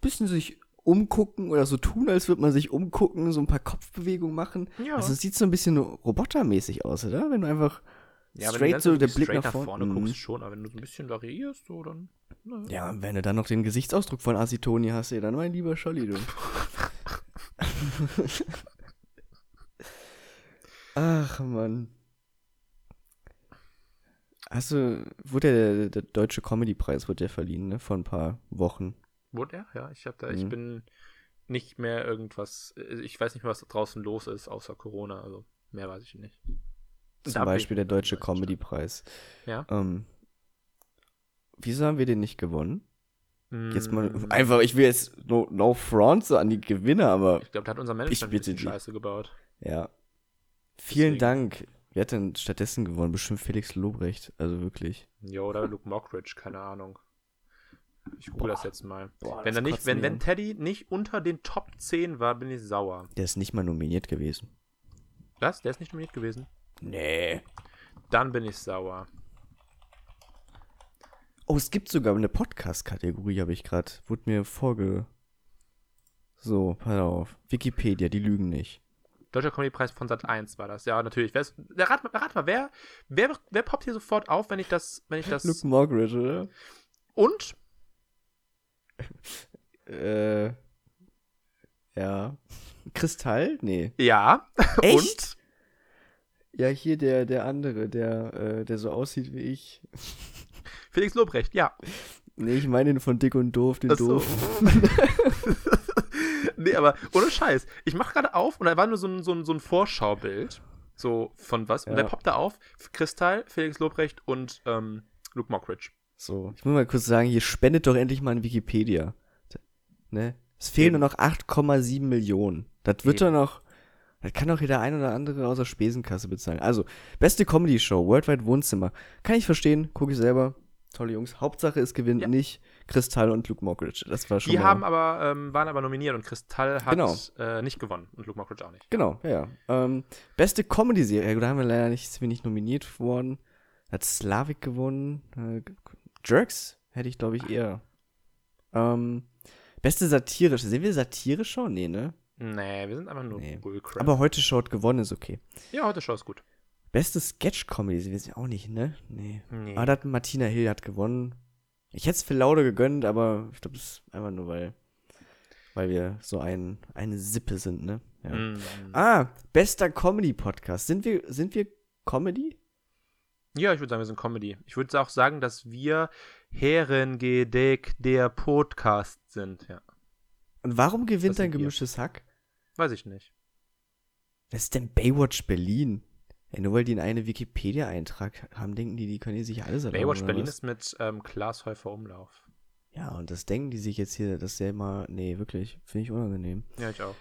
S1: bisschen sich umgucken oder so tun, als würde man sich umgucken, so ein paar Kopfbewegungen machen.
S2: Ja.
S1: Also es sieht so ein bisschen robotermäßig aus, oder? Wenn du einfach
S2: Ja, wenn du
S1: straight so der Blick
S2: straight
S1: nach vorne. Mhm.
S2: guckst, schon, aber wenn du so ein bisschen variierst, so dann. Na,
S1: Ja, und wenn du dann noch den Gesichtsausdruck von Asitoni hast, ey, dann mein lieber Scholli, du. Ach, Mann. Du, wurde der, der deutsche Comedy-Preis wurde ja verliehen, ne, vor ein paar Wochen.
S2: Wurde er? Ja, ich hab da, ich
S1: Mhm.
S2: bin nicht mehr irgendwas, äh, ich weiß nicht mehr, was da draußen los ist, außer Corona, also mehr weiß ich nicht.
S1: Zum
S2: ich
S1: Beispiel der deutsche. Comedy-Preis.
S2: Ja.
S1: Ähm, wieso haben wir den nicht gewonnen? Jetzt mal
S2: Mm,
S1: einfach, ich will jetzt no, no front so an die Gewinner, aber
S2: Ich glaube, da hat unser Management ein
S1: bitte
S2: bisschen
S1: die.
S2: Scheiße gebaut.
S1: Ja. Vielen
S2: Deswegen.
S1: Dank. Wer hat denn stattdessen gewonnen? Bestimmt Felix Lobrecht. Also wirklich.
S2: Jo, oder Luke Mockridge, keine Ahnung. Ich google das jetzt mal.
S1: Boah,
S2: wenn
S1: das
S2: er nicht, wenn, wenn. Teddy nicht unter den Top 10 war, bin ich sauer.
S1: Der ist nicht mal nominiert gewesen.
S2: Was? Der ist nicht nominiert gewesen?
S1: Nee.
S2: Dann bin ich sauer.
S1: Oh, es gibt sogar eine Podcast-Kategorie, habe ich gerade. Wurde mir vorge. So, pass auf. Wikipedia, die lügen nicht.
S2: Deutscher Comedy-Preis von Sat 1 war das. Ja, natürlich. Wer ist, rat, mal- rat mal, wer, wer, wer poppt hier sofort auf, wenn ich das, wenn ich das.
S1: Luke Mockridge, oder?
S2: Und?
S1: Äh. Ja. Kristall? Nee.
S2: Ja.
S1: Echt? Ja, hier der, der andere, der, äh, der so aussieht wie ich.
S2: Und Felix Lobrecht, ja.
S1: Nee, ich meine den von Dick und Doof, den
S2: Ach so.
S1: Doof.
S2: nee, aber ohne Scheiß. Ich mache gerade auf und da war nur so ein, so ein, so ein Vorschaubild. So von was. Und
S1: Ja.
S2: der poppt da auf. Kristall, Felix Lobrecht und ähm, Luke Mockridge.
S1: So, ich muss mal kurz sagen, hier spendet doch endlich mal in Wikipedia. Ne? Es fehlen
S2: Eben.
S1: nur noch 8,7 Millionen. Das wird
S2: Eben.
S1: doch noch. Das kann doch jeder ein oder andere aus der Spesenkasse bezahlen. Also, beste Comedy-Show, Worldwide Wohnzimmer. Kann ich verstehen, gucke ich selber. Tolle Jungs. Hauptsache, es gewinnt
S2: Ja.
S1: nicht Kristall und Luke Mockridge. Das war schon
S2: Die haben aber, ähm, waren aber nominiert und Kristall hat
S1: Genau.
S2: äh, nicht gewonnen und Luke Mockridge auch nicht.
S1: Genau, ja, ja. Ähm, beste Comedy-Serie, gut, da haben wir leider nicht, sind wir nicht nominiert worden. Hat Slavik gewonnen. Äh, Jerks hätte ich, glaube ich, eher. Ähm, beste satirische. Sehen wir Satire schon? Nee, ne?
S2: Nee, wir sind einfach nur
S1: Nee.
S2: Bullcrap.
S1: Aber heute schaut gewonnen, ist okay.
S2: ja, heute Show ist gut.
S1: Beste Sketch-Comedy, wir sind auch nicht, ne? Nee.
S2: Nee.
S1: Aber da hat Martina Hill hat gewonnen. Ich hätte es für Laude gegönnt, aber ich glaube, das ist einfach nur, weil, weil wir so ein, eine Sippe sind, ne? Ja.
S2: Mm.
S1: Ah, bester Comedy-Podcast. Sind wir, sind wir Comedy?
S2: Ja, ich würde sagen, wir sind Comedy. Ich würde auch sagen, dass wir Herrengedeck der Podcast sind. Ja,
S1: Und warum gewinnt ein
S2: wir.
S1: gemischtes Hack?
S2: weiß ich nicht.
S1: Was ist denn Baywatch Berlin? Ey, nur weil die in eine Wikipedia-Eintrag haben, denken die, die können hier sich alles erlauben.
S2: Baywatch Berlin
S1: was?
S2: ist mit ähm, Klaas Häufer Umlauf.
S1: Ja, und das denken die sich jetzt hier, dass der mal. Nee, wirklich. Finde ich unangenehm.
S2: Ja, ich auch.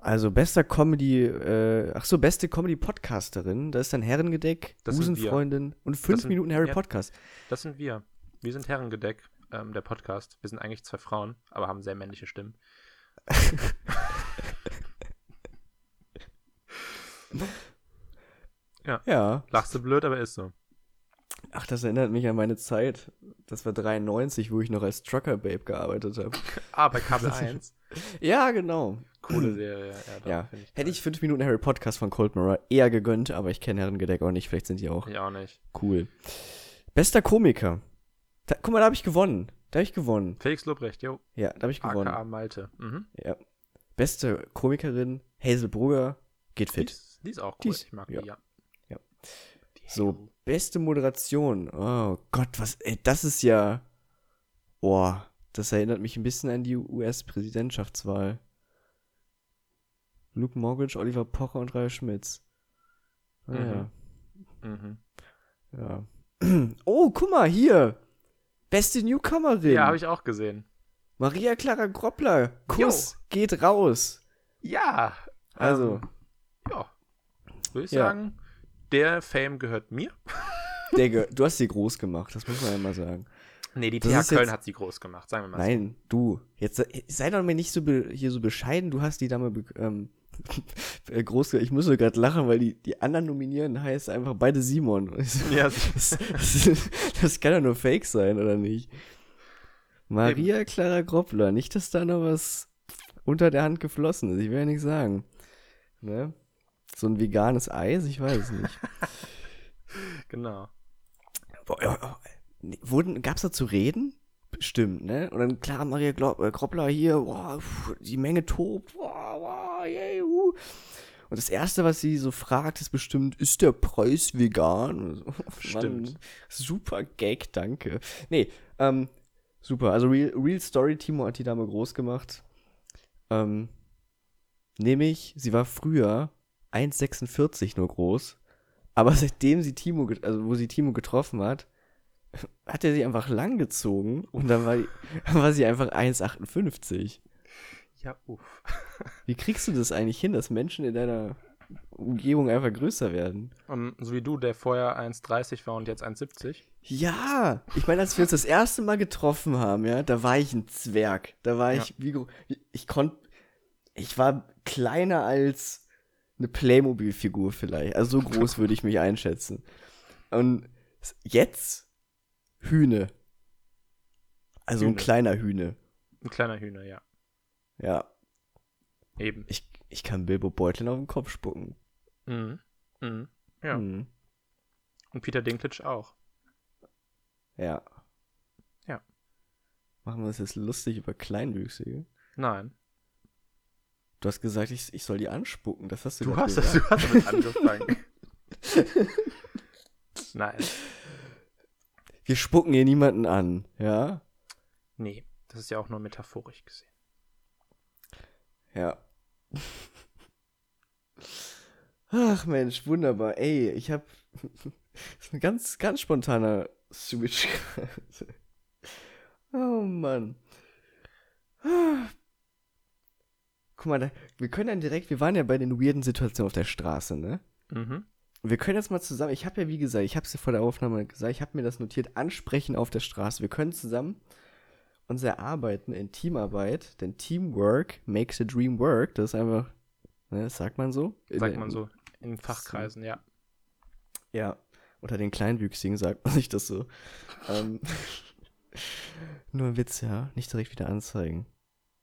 S1: Also, bester Comedy. Äh, ach so, beste Comedy-Podcasterin. Da ist dann Herrengedeck,
S2: Das.
S1: Busenfreundin und 5
S2: sind-
S1: Minuten Harry
S2: ja.
S1: Podcast.
S2: Das sind wir. Wir sind Herrengedeck, ähm, der Podcast. Wir sind eigentlich zwei Frauen, aber haben sehr männliche Stimmen.
S1: Ja.
S2: Lachst du blöd, aber ist so.
S1: Ach, das erinnert mich an meine Zeit. Das war 93, wo ich noch als Trucker Babe gearbeitet habe.
S2: Ah, bei Kabel 1.
S1: ja, genau.
S2: Coole Serie. Ja,
S1: Ja,
S2: ich
S1: hätte ich 5 Minuten Harry Podcast von Cold Mirror eher gegönnt, aber ich kenne Herrengedeck auch nicht. Vielleicht sind die auch
S2: Ich auch nicht.
S1: cool. Bester Komiker. Da, guck mal, da habe ich gewonnen. Da habe ich gewonnen.
S2: Felix Lobrecht, jo.
S1: Ja, da habe ich gewonnen.
S2: AKA Malte. Mhm.
S1: Ja. Beste Komikerin, Hazel Brugger, geht
S2: Die,
S1: fit.
S2: ist, die ist auch
S1: Die
S2: cool.
S1: ist-
S2: ich mag
S1: ja.
S2: die, ja.
S1: Ja. So, beste Moderation. Oh Gott, was, ey, das ist ja, boah, das erinnert mich ein bisschen an die US-Präsidentschaftswahl. Luke Mockridge, Oliver Pocher und Ralf Schmitz. Ah,
S2: Mhm.
S1: ja,
S2: Mhm.
S1: ja. Oh, guck mal, hier. Beste Newcomerin.
S2: Ja, habe ich auch gesehen.
S1: Maria Clara Groppler. Kuss geht raus.
S2: Ja.
S1: Also,
S2: Ähm, ja. Würde ich
S1: Ja.
S2: sagen, der Fame gehört mir.
S1: ge- du hast sie groß gemacht, das muss man ja mal sagen.
S2: Nee, die
S1: Das
S2: TH Köln
S1: jetzt-
S2: hat sie groß gemacht, sagen wir mal
S1: Nein, du. Jetzt sei- doch mal nicht so be, hier so bescheiden. Du hast die Dame ähm, äh, groß. Ich muss so gerade lachen, weil die, die anderen nominieren heißt einfach beide Simon.
S2: so. Ja,
S1: Das, das, das kann doch nur Fake sein, oder nicht? Maria Clara Groppler. Nicht, dass da noch was unter der Hand geflossen ist. Ich will ja nicht sagen. Ne? So ein veganes Eis? Ich weiß es nicht.
S2: genau.
S1: Boah, ja, ja. Nee, Wurden, gab's da zu reden? Bestimmt, ne? Und dann, klar, Maria Glo äh, Groppler hier, boah, pf, die Menge tobt, boah, boah, yay, uh. Und das Erste, was sie so fragt, ist bestimmt, ist der Preis vegan? So,
S2: Stimmt.
S1: Super Gag, danke. Nee, ähm, super. Also Real, Real Story, Timo hat die Dame groß gemacht. Ähm, nämlich, sie war früher 1,46 nur groß, aber seitdem sie Timo, also wo sie Timo getroffen hat, hat er sie einfach lang gezogen und dann war, die, war sie einfach 1,58.
S2: Ja, uff.
S1: Wie kriegst du das eigentlich hin, dass Menschen in deiner Umgebung einfach größer werden?
S2: Um, so wie du, der vorher 1,30 war und jetzt 1,70.
S1: Ja, ich meine, als wir uns das erste Mal getroffen haben, ja, da war ich ein Zwerg. Da war
S2: Ja.
S1: ich, wie, ich konnte, ich war kleiner als eine Playmobil-Figur vielleicht. Also so groß würde ich mich einschätzen. Und jetzt Hühne. Also ein
S2: Hühne.
S1: kleiner Hühne.
S2: Ein kleiner Hühner, ja.
S1: Ja,
S2: Eben.
S1: ich, ich kann Bilbo Beutlin auf den Kopf spucken.
S2: Mhm. Mhm. Ja.
S1: Hm,
S2: Und Peter Dinklage auch.
S1: ja.
S2: Ja.
S1: Machen wir uns jetzt lustig über Kleinwüchsige?
S2: Nein.
S1: Du hast gesagt, ich, ich soll die anspucken. Das hast du,
S2: Du hast,
S1: gesagt.
S2: du hast damit angefangen. Nein.
S1: Wir spucken hier niemanden an, ja?
S2: Nee, das ist ja auch nur metaphorisch gesehen.
S1: Ja. Ach Mensch, wunderbar. Ey, ich hab. das ist ein ganz, ganz spontaner Switch. oh Mann. Guck mal, da, wir können dann direkt, wir waren ja bei den weirden Situationen auf der Straße, ne?
S2: Mhm.
S1: Wir können jetzt mal zusammen, ich habe ja wie gesagt, ich habe es ja vor der Aufnahme gesagt, ich habe mir das notiert, ansprechen auf der Straße. Wir können zusammen uns erarbeiten in Teamarbeit, denn Teamwork makes the dream work. Das ist einfach, ne, sagt man so.
S2: Sagt man so in Fachkreisen, ja.
S1: Ja, unter den Kleinwüchsigen sagt man sich das so. ähm, nur ein Witz, ja, nicht direkt wieder anzeigen.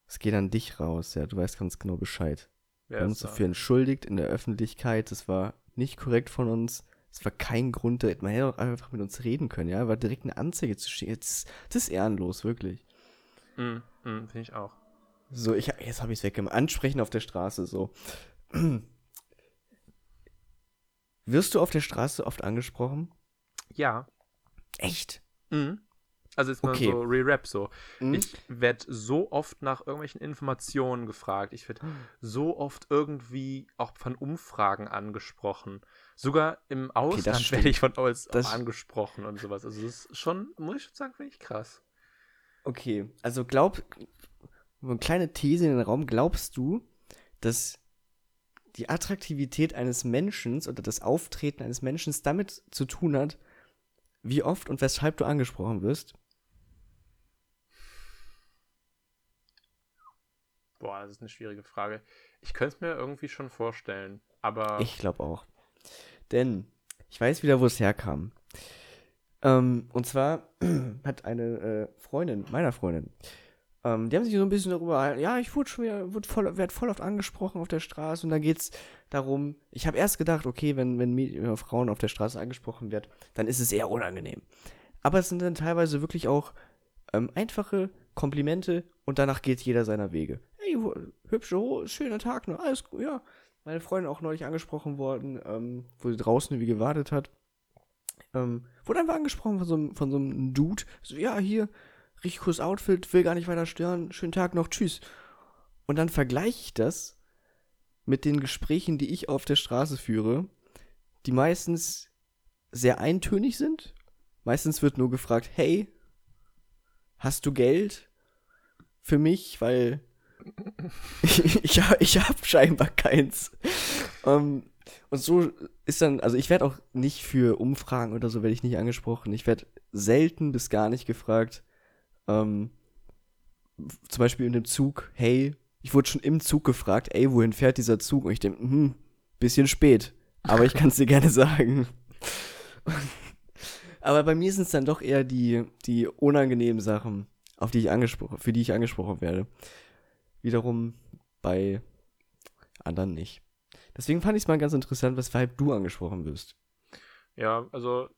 S1: Es geht an dich raus, ja, du weißt ganz genau Bescheid. Wir haben uns
S2: da?
S1: dafür entschuldigt in der Öffentlichkeit. Das war nicht korrekt von uns. Es war kein Grund, da- man hätte auch einfach mit uns reden können, ja. War direkt eine Anzeige zu schicken. Das, das ist ehrenlos, wirklich.
S2: Mhm. Mhm, Finde ich auch.
S1: So, ich, jetzt habe ich es weggemacht. Ansprechen auf der Straße, so. Wirst du auf der Straße oft angesprochen?
S2: Ja.
S1: Echt?
S2: Mhm. Also jetzt mal
S1: Okay.
S2: so Re-Rap so.
S1: Hm?
S2: Ich werde so oft nach irgendwelchen Informationen gefragt. Ich werde so oft irgendwie auch von Umfragen angesprochen. Sogar im Ausland
S1: stimmt.
S2: werde ich von
S1: Das-
S2: angesprochen und sowas. Also das ist schon, muss ich schon sagen, finde ich krass.
S1: Okay, also glaub, eine kleine These in den Raum, glaubst du, dass die Attraktivität eines Menschen oder das Auftreten eines Menschen damit zu tun hat, wie oft und weshalb du angesprochen wirst?
S2: Boah, das ist eine schwierige Frage. Ich könnte es mir irgendwie schon vorstellen, aber
S1: Ich glaube auch. Denn ich weiß wieder, wo es herkam. Ähm, und zwar hat eine äh, Freundin, meiner Freundin, ähm, die haben sich so ein bisschen darüber, ja, ich wurde schon wieder, wurde voll, werd voll oft angesprochen auf der Straße und da geht's darum, ich habe erst gedacht, okay, wenn, wenn Mäd- äh, Frauen auf der Straße angesprochen wird, dann ist es eher unangenehm. Aber es sind dann teilweise wirklich auch ähm, einfache Komplimente und danach geht jeder seiner Wege. Hey, hübsche, schöner Tag, ne? Alles gut, ja. Meine Freundin auch neulich angesprochen worden, ähm, wo sie draußen irgendwie gewartet hat. Ähm, wurde einfach angesprochen von so, einem- von so einem Dude. So, ja, hier, richtig cooles Outfit, will gar nicht weiter stören, schönen Tag noch, tschüss. Und dann vergleiche ich das mit den Gesprächen, die ich auf der Straße führe, die meistens sehr eintönig sind. Meistens wird nur gefragt, hey, hast du Geld für mich? Weil ich, ich, hab- habe scheinbar keins. Ähm, und so ist dann, also ich werde auch nicht für Umfragen oder so werde ich nicht angesprochen. Ich werde selten bis gar nicht gefragt. Ähm, zum Beispiel in dem Zug, hey, ich wurde schon im Zug gefragt, ey, wohin fährt dieser Zug? Und ich denke, hm, bisschen spät. Aber ich kann es dir gerne sagen. Aber bei mir sind es dann doch eher die, die unangenehmen Sachen, auf die ich angesprochen, für die ich angesprochen werde. Wiederum bei anderen nicht. Deswegen fand ich es mal ganz interessant, weshalb du angesprochen wirst.
S2: Ja, also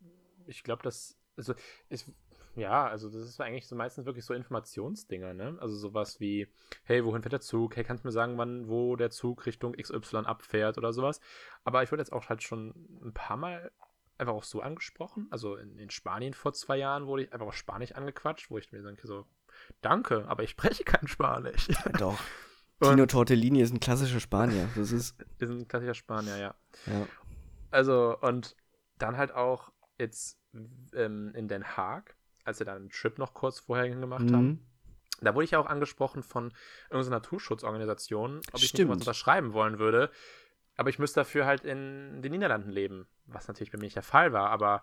S2: ich glaube, das, also ist, ja, also das ist eigentlich so meistens wirklich so Informationsdinger, ne? Also sowas wie, hey, wohin fährt der Zug? Hey, kannst du mir sagen, wann, wo der Zug Richtung XY abfährt oder sowas? Aber ich wurde jetzt auch halt schon ein paar Mal einfach auch so angesprochen. Also in, in Spanien vor zwei Jahren wurde ich einfach auf Spanisch angequatscht, wo ich mir denke so, danke, aber ich spreche kein Spanisch.
S1: Doch.
S2: Und-
S1: Tino Tortellini ist ein klassischer Spanier. Das ist,
S2: ist ein klassischer Spanier, ja.
S1: ja.
S2: Also, und dann halt auch jetzt ähm, in Den Haag, als wir da einen Trip noch kurz vorher gemacht haben,
S1: Mhm.
S2: da wurde ich ja auch angesprochen von irgendeiner Naturschutzorganisation, ob ich
S1: Stimmt.
S2: nicht was unterschreiben wollen würde. Aber ich müsste dafür halt in den Niederlanden leben, was natürlich bei mir nicht der Fall war, aber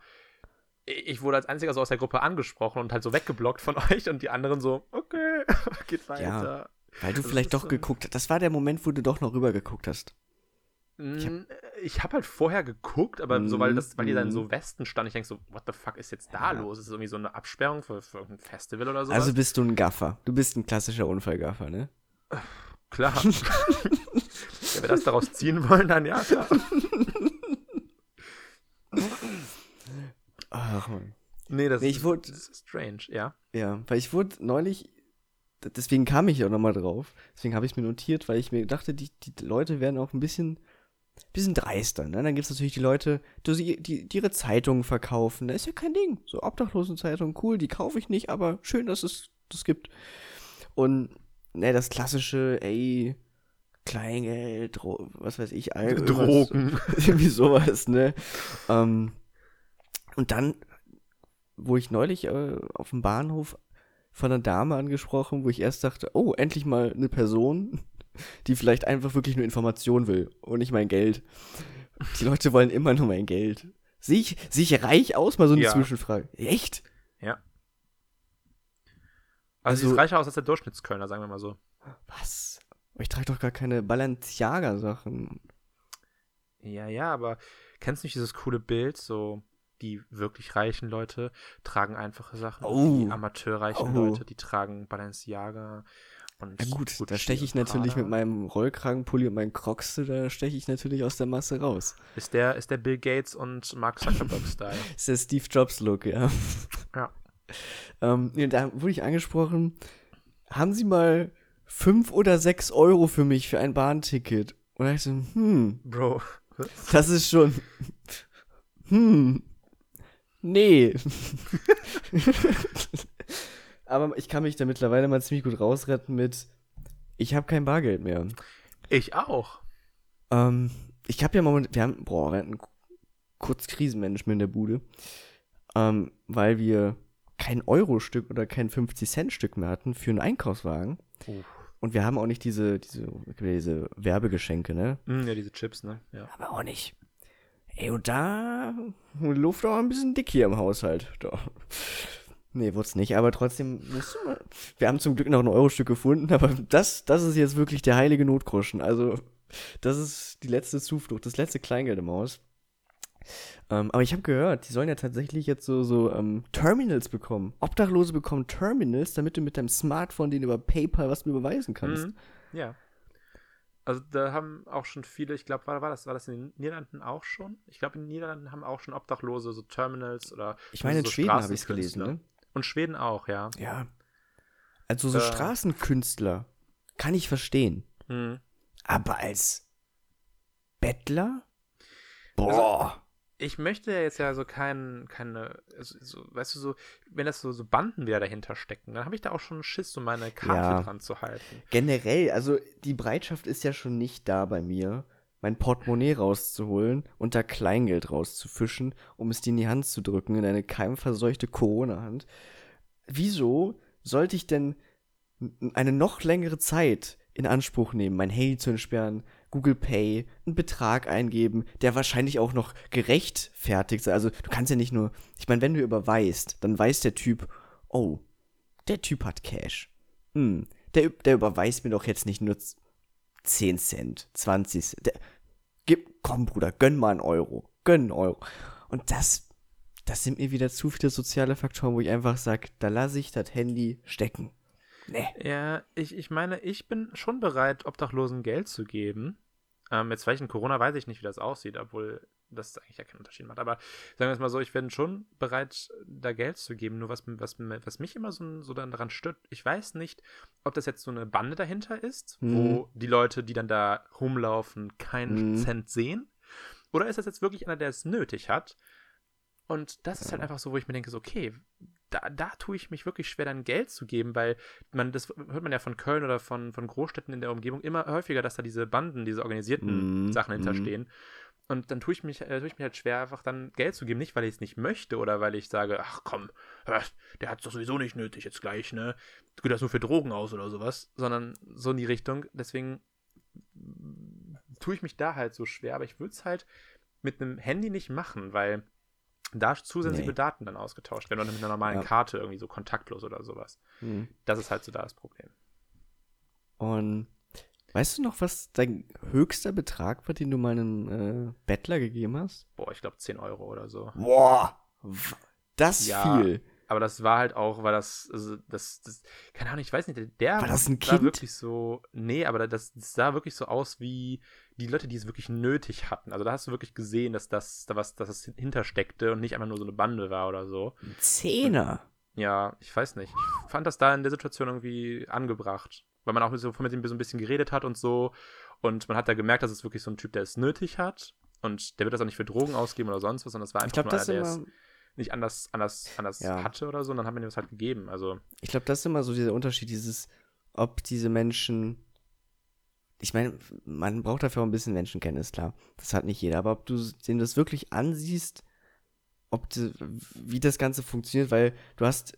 S2: ich wurde als einziger so aus der Gruppe angesprochen und halt so weggeblockt von euch und die anderen so, okay, geht weiter.
S1: Weil du
S2: Das
S1: vielleicht doch
S2: so-
S1: geguckt hast. Das war der Moment, wo du doch noch rüber geguckt hast. Ich hab-
S2: Mm, Ich habe halt vorher geguckt, aber so, weil, das, weil die dann so Westen stand, ich denke so, what the fuck ist jetzt da
S1: Ja.
S2: los? Ist es irgendwie so eine Absperrung für, für irgendein Festival oder so?
S1: Also bist du ein Gaffer. Du bist ein klassischer Unfallgaffer, ne?
S2: klar. Wenn wir das daraus ziehen wollen, dann ja, klar.
S1: Ach man.
S2: Nee, das,
S1: Nee, ich
S2: ist,
S1: wurde-
S2: das ist strange, ja.
S1: Ja, weil ich wurde neulich, deswegen kam ich ja nochmal drauf, deswegen habe ich es mir notiert, weil ich mir dachte, die, die Leute werden auch ein bisschen, bisschen dreister. Ne? Dann gibt es natürlich die Leute, die, die, die ihre Zeitungen verkaufen. Das ist ja kein Ding. So Obdachlosenzeitung, cool, die kaufe ich nicht, aber schön, dass es das gibt. Und ne, das klassische, ey, Kleingeld, Dro was weiß ich, irgendwas-
S2: Drogen.
S1: irgendwie sowas, ne? Ähm, und dann wurde ich neulich äh, auf dem Bahnhof von einer Dame angesprochen, wo ich erst dachte, oh, endlich mal eine Person, die vielleicht einfach wirklich nur Information will und nicht mein Geld. Die Leute wollen immer nur mein Geld. Sehe ich, sehe ich reich aus? Mal so eine
S2: Ja.
S1: Zwischenfrage. Echt?
S2: Ja. Also,
S1: Also-
S2: sieht reicher aus als der Durchschnittskölner, sagen wir mal so.
S1: Was? Ich trage doch gar keine Balenciaga-Sachen.
S2: Ja, ja, aber kennst du nicht dieses coole Bild, so die wirklich reichen Leute tragen einfache Sachen,
S1: Oh.
S2: die amateurreichen
S1: Oh.
S2: Leute, die tragen Balenciaga und
S1: Ja gut, da
S2: Gucci
S1: steche ich natürlich
S2: Prada.
S1: mit meinem Rollkragenpulli und meinen Crocs, da steche ich natürlich aus der Masse raus.
S2: Ist der, ist der Bill Gates und Mark Zuckerberg-Style.
S1: ist der Steve Jobs-Look, ja.
S2: Ja.
S1: ähm, da wurde ich angesprochen, haben Sie mal fünf oder sechs Euro für mich für ein Bahnticket? Und da dachte ich so, hm,
S2: Bro.
S1: das ist schon, hm, nee. Aber ich kann mich da mittlerweile mal ziemlich gut rausretten mit, ich habe kein Bargeld mehr.
S2: Ich auch.
S1: Ähm, ich habe ja momentan, wir haben, boah, wir hatten kurz Krisenmanagement in der Bude, ähm, weil wir kein Euro-Stück oder kein 50-Cent-Stück mehr hatten für einen Einkaufswagen.
S2: Uff.
S1: Und wir haben auch nicht diese, diese, diese Werbegeschenke, ne?
S2: Mm, ja, diese Chips, ne? Ja.
S1: Aber auch nicht. Ey, und da Luft auch ein bisschen dick hier im Haushalt. Da. Nee, wurde nicht, aber trotzdem, wir haben zum Glück noch ein Euro-Stück gefunden, aber das, das ist jetzt wirklich der heilige Notgroschen. Also, das ist die letzte Zuflucht, das letzte Kleingeld im Haus. Ähm, aber ich habe gehört, die sollen ja tatsächlich jetzt so, so ähm, Terminals bekommen. Obdachlose bekommen Terminals, damit du mit deinem Smartphone denen über PayPal was überweisen kannst.
S2: Mhm. Ja. Also da haben auch schon viele, ich glaube, war, war, das, war das in den Niederlanden auch schon? Ich glaube, in den Niederlanden haben auch schon Obdachlose so Terminals oder
S1: Ich meine, in
S2: so
S1: Schweden habe ich es gelesen, ne?
S2: Und Schweden auch, ja.
S1: Ja. Also so
S2: Äh.
S1: Straßenkünstler kann ich verstehen.
S2: Mhm.
S1: Aber als Bettler? Boah.
S2: Ich möchte ja jetzt ja so kein, keine, also so, weißt du, so, wenn das so, so Banden wieder dahinter stecken, dann habe ich da auch schon Schiss, so meine Karte
S1: Ja.
S2: dran zu halten.
S1: Generell, also die Bereitschaft ist ja schon nicht da bei mir, mein Portemonnaie rauszuholen und da Kleingeld rauszufischen, um es dir in die Hand zu drücken, in eine keimverseuchte Corona-Hand. Wieso sollte ich denn eine noch längere Zeit in Anspruch nehmen, mein Handy zu entsperren, Google Pay, einen Betrag eingeben, der wahrscheinlich auch noch gerechtfertigt sei. Also du kannst ja nicht nur, ich meine, wenn du überweist, dann weiß der Typ, oh, der Typ hat Cash. Hm, der, der überweist mir doch jetzt nicht nur z- 10 Cent, 20 Cent. Der, gib, komm, Bruder, gönn mal einen Euro. Gönn einen Euro. Und das, das sind mir wieder zu viele soziale Faktoren, wo ich einfach sage, da lasse ich das Handy stecken. Nee.
S2: Ja, ich, ich meine, ich bin schon bereit, Obdachlosen Geld zu geben. Ähm, jetzt vielleicht in Corona weiß ich nicht, wie das aussieht, obwohl das eigentlich ja keinen Unterschied macht. Aber sagen wir es mal so, ich bin schon bereit, da Geld zu geben. Nur was, was, was mich immer so, so dann daran stört, ich weiß nicht, ob das jetzt so eine Bande dahinter ist, wo die Leute, die dann da rumlaufen, keinen
S1: Mhm.
S2: Cent sehen. Oder ist das jetzt wirklich einer, der es nötig hat? Und das ist halt einfach so, wo ich mir denke, so, okay, da, da tue ich mich wirklich schwer, dann Geld zu geben, weil man, das hört man ja von Köln oder von, von Großstädten in der Umgebung immer häufiger, dass da diese Banden, diese organisierten
S1: Mhm,
S2: Sachen hinterstehen. Und dann tue ich, mich, äh, tue ich mich halt schwer, einfach dann Geld zu geben. Nicht, weil ich es nicht möchte oder weil ich sage, ach komm, der hat es doch sowieso nicht nötig jetzt gleich, ne? Geht das nur für Drogen aus oder sowas, sondern so in die Richtung. Deswegen mm, tue ich mich da halt so schwer, aber ich würde es halt mit einem Handy nicht machen, weil da zu sensible
S1: Nee.
S2: Daten dann ausgetauscht werden oder mit einer normalen
S1: Ja.
S2: Karte irgendwie so kontaktlos oder sowas.
S1: Hm.
S2: Das ist halt so da das Problem.
S1: Und weißt du noch, was dein höchster Betrag war, den du mal einem äh, Bettler gegeben hast?
S2: Boah, ich glaube 10 Euro oder so.
S1: Boah, das
S2: Ja,
S1: viel.
S2: Aber das war halt auch, weil das, also das, das, keine Ahnung, ich weiß nicht, der
S1: War das ein Kind?
S2: wirklich so, nee, aber das, das sah wirklich so aus wie die Leute, die es wirklich nötig hatten. Also da hast du wirklich gesehen, dass das, da was, dass das hintersteckte und nicht einfach nur so eine Bande war oder so.
S1: Zehner.
S2: Ja, ich weiß nicht. Ich fand das da in der Situation irgendwie angebracht. Weil man auch so mit ihm so ein bisschen geredet hat und so. Und man hat da gemerkt, dass es wirklich so ein Typ, der es nötig hat. Und der wird das auch nicht für Drogen ausgeben oder sonst was, sondern es war
S1: Ich
S2: einfach
S1: glaube,
S2: nur
S1: das,
S2: einer, der es nicht anders, anders, anders
S1: Ja.
S2: hatte oder so. Und dann haben wir ihm das halt gegeben. Also,
S1: ich glaube, das ist immer so dieser Unterschied, dieses, ob diese Menschen. Ich meine, man braucht dafür auch ein bisschen Menschenkenntnis, klar. Das hat nicht jeder, aber ob du denen das wirklich ansiehst, ob die, wie das Ganze funktioniert, weil du hast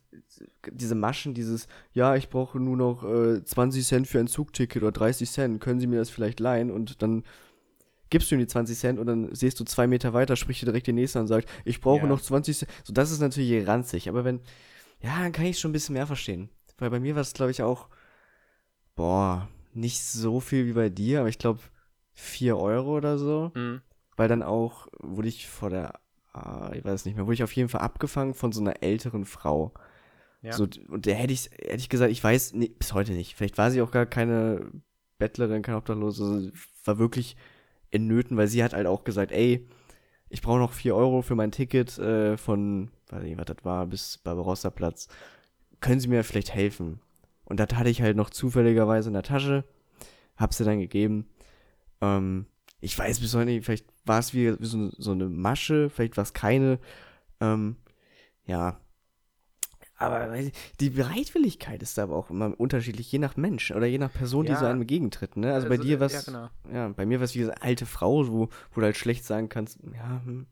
S1: diese Maschen, dieses, ja, ich brauche nur noch äh, 20 Cent für ein Zugticket oder 30 Cent, können Sie mir das vielleicht leihen? Und dann gibst du ihm die 20 Cent und dann siehst du zwei Meter weiter, spricht dir direkt der Nächste und sagt, ich brauche
S2: Ja.
S1: noch 20 Cent. So, das ist natürlich ranzig, aber wenn, ja, dann kann ich schon ein bisschen mehr verstehen. Weil bei mir war es, glaube ich, auch, boah, nicht so viel wie bei dir, aber ich glaube 4 Euro oder so.
S2: mh,
S1: Weil dann auch wurde ich vor der, ah, ich weiß nicht mehr, wurde ich auf jeden Fall abgefangen von so einer älteren Frau.
S2: Ja.
S1: So, und der hätte ich, hätte ich gesagt, ich weiß, nee, bis heute nicht. Vielleicht war sie auch gar keine Bettlerin, keine Obdachlose, also war wirklich in Nöten, weil sie hat halt auch gesagt, ey, ich brauche noch 4 Euro für mein Ticket äh, von, weiß nicht, was das war, bis Barbarossa Platz. Können Sie mir vielleicht helfen? Und das hatte ich halt noch zufälligerweise in der Tasche, hab sie dann gegeben. Ähm, ich weiß bis heute nicht, vielleicht war es wie, wie so, so eine Masche, vielleicht war es keine. Ähm, ja. Aber die Bereitwilligkeit ist da aber auch immer unterschiedlich, je nach Mensch oder je nach Person, die
S2: Ja.
S1: so einem entgegentritt. Ne? Also, bei
S2: Also,
S1: dir
S2: äh,
S1: was,
S2: ja,
S1: ja,
S2: genau.
S1: bei mir was wie gesagt, alte Frau, wo, wo du halt schlecht sagen kannst, ja, hm.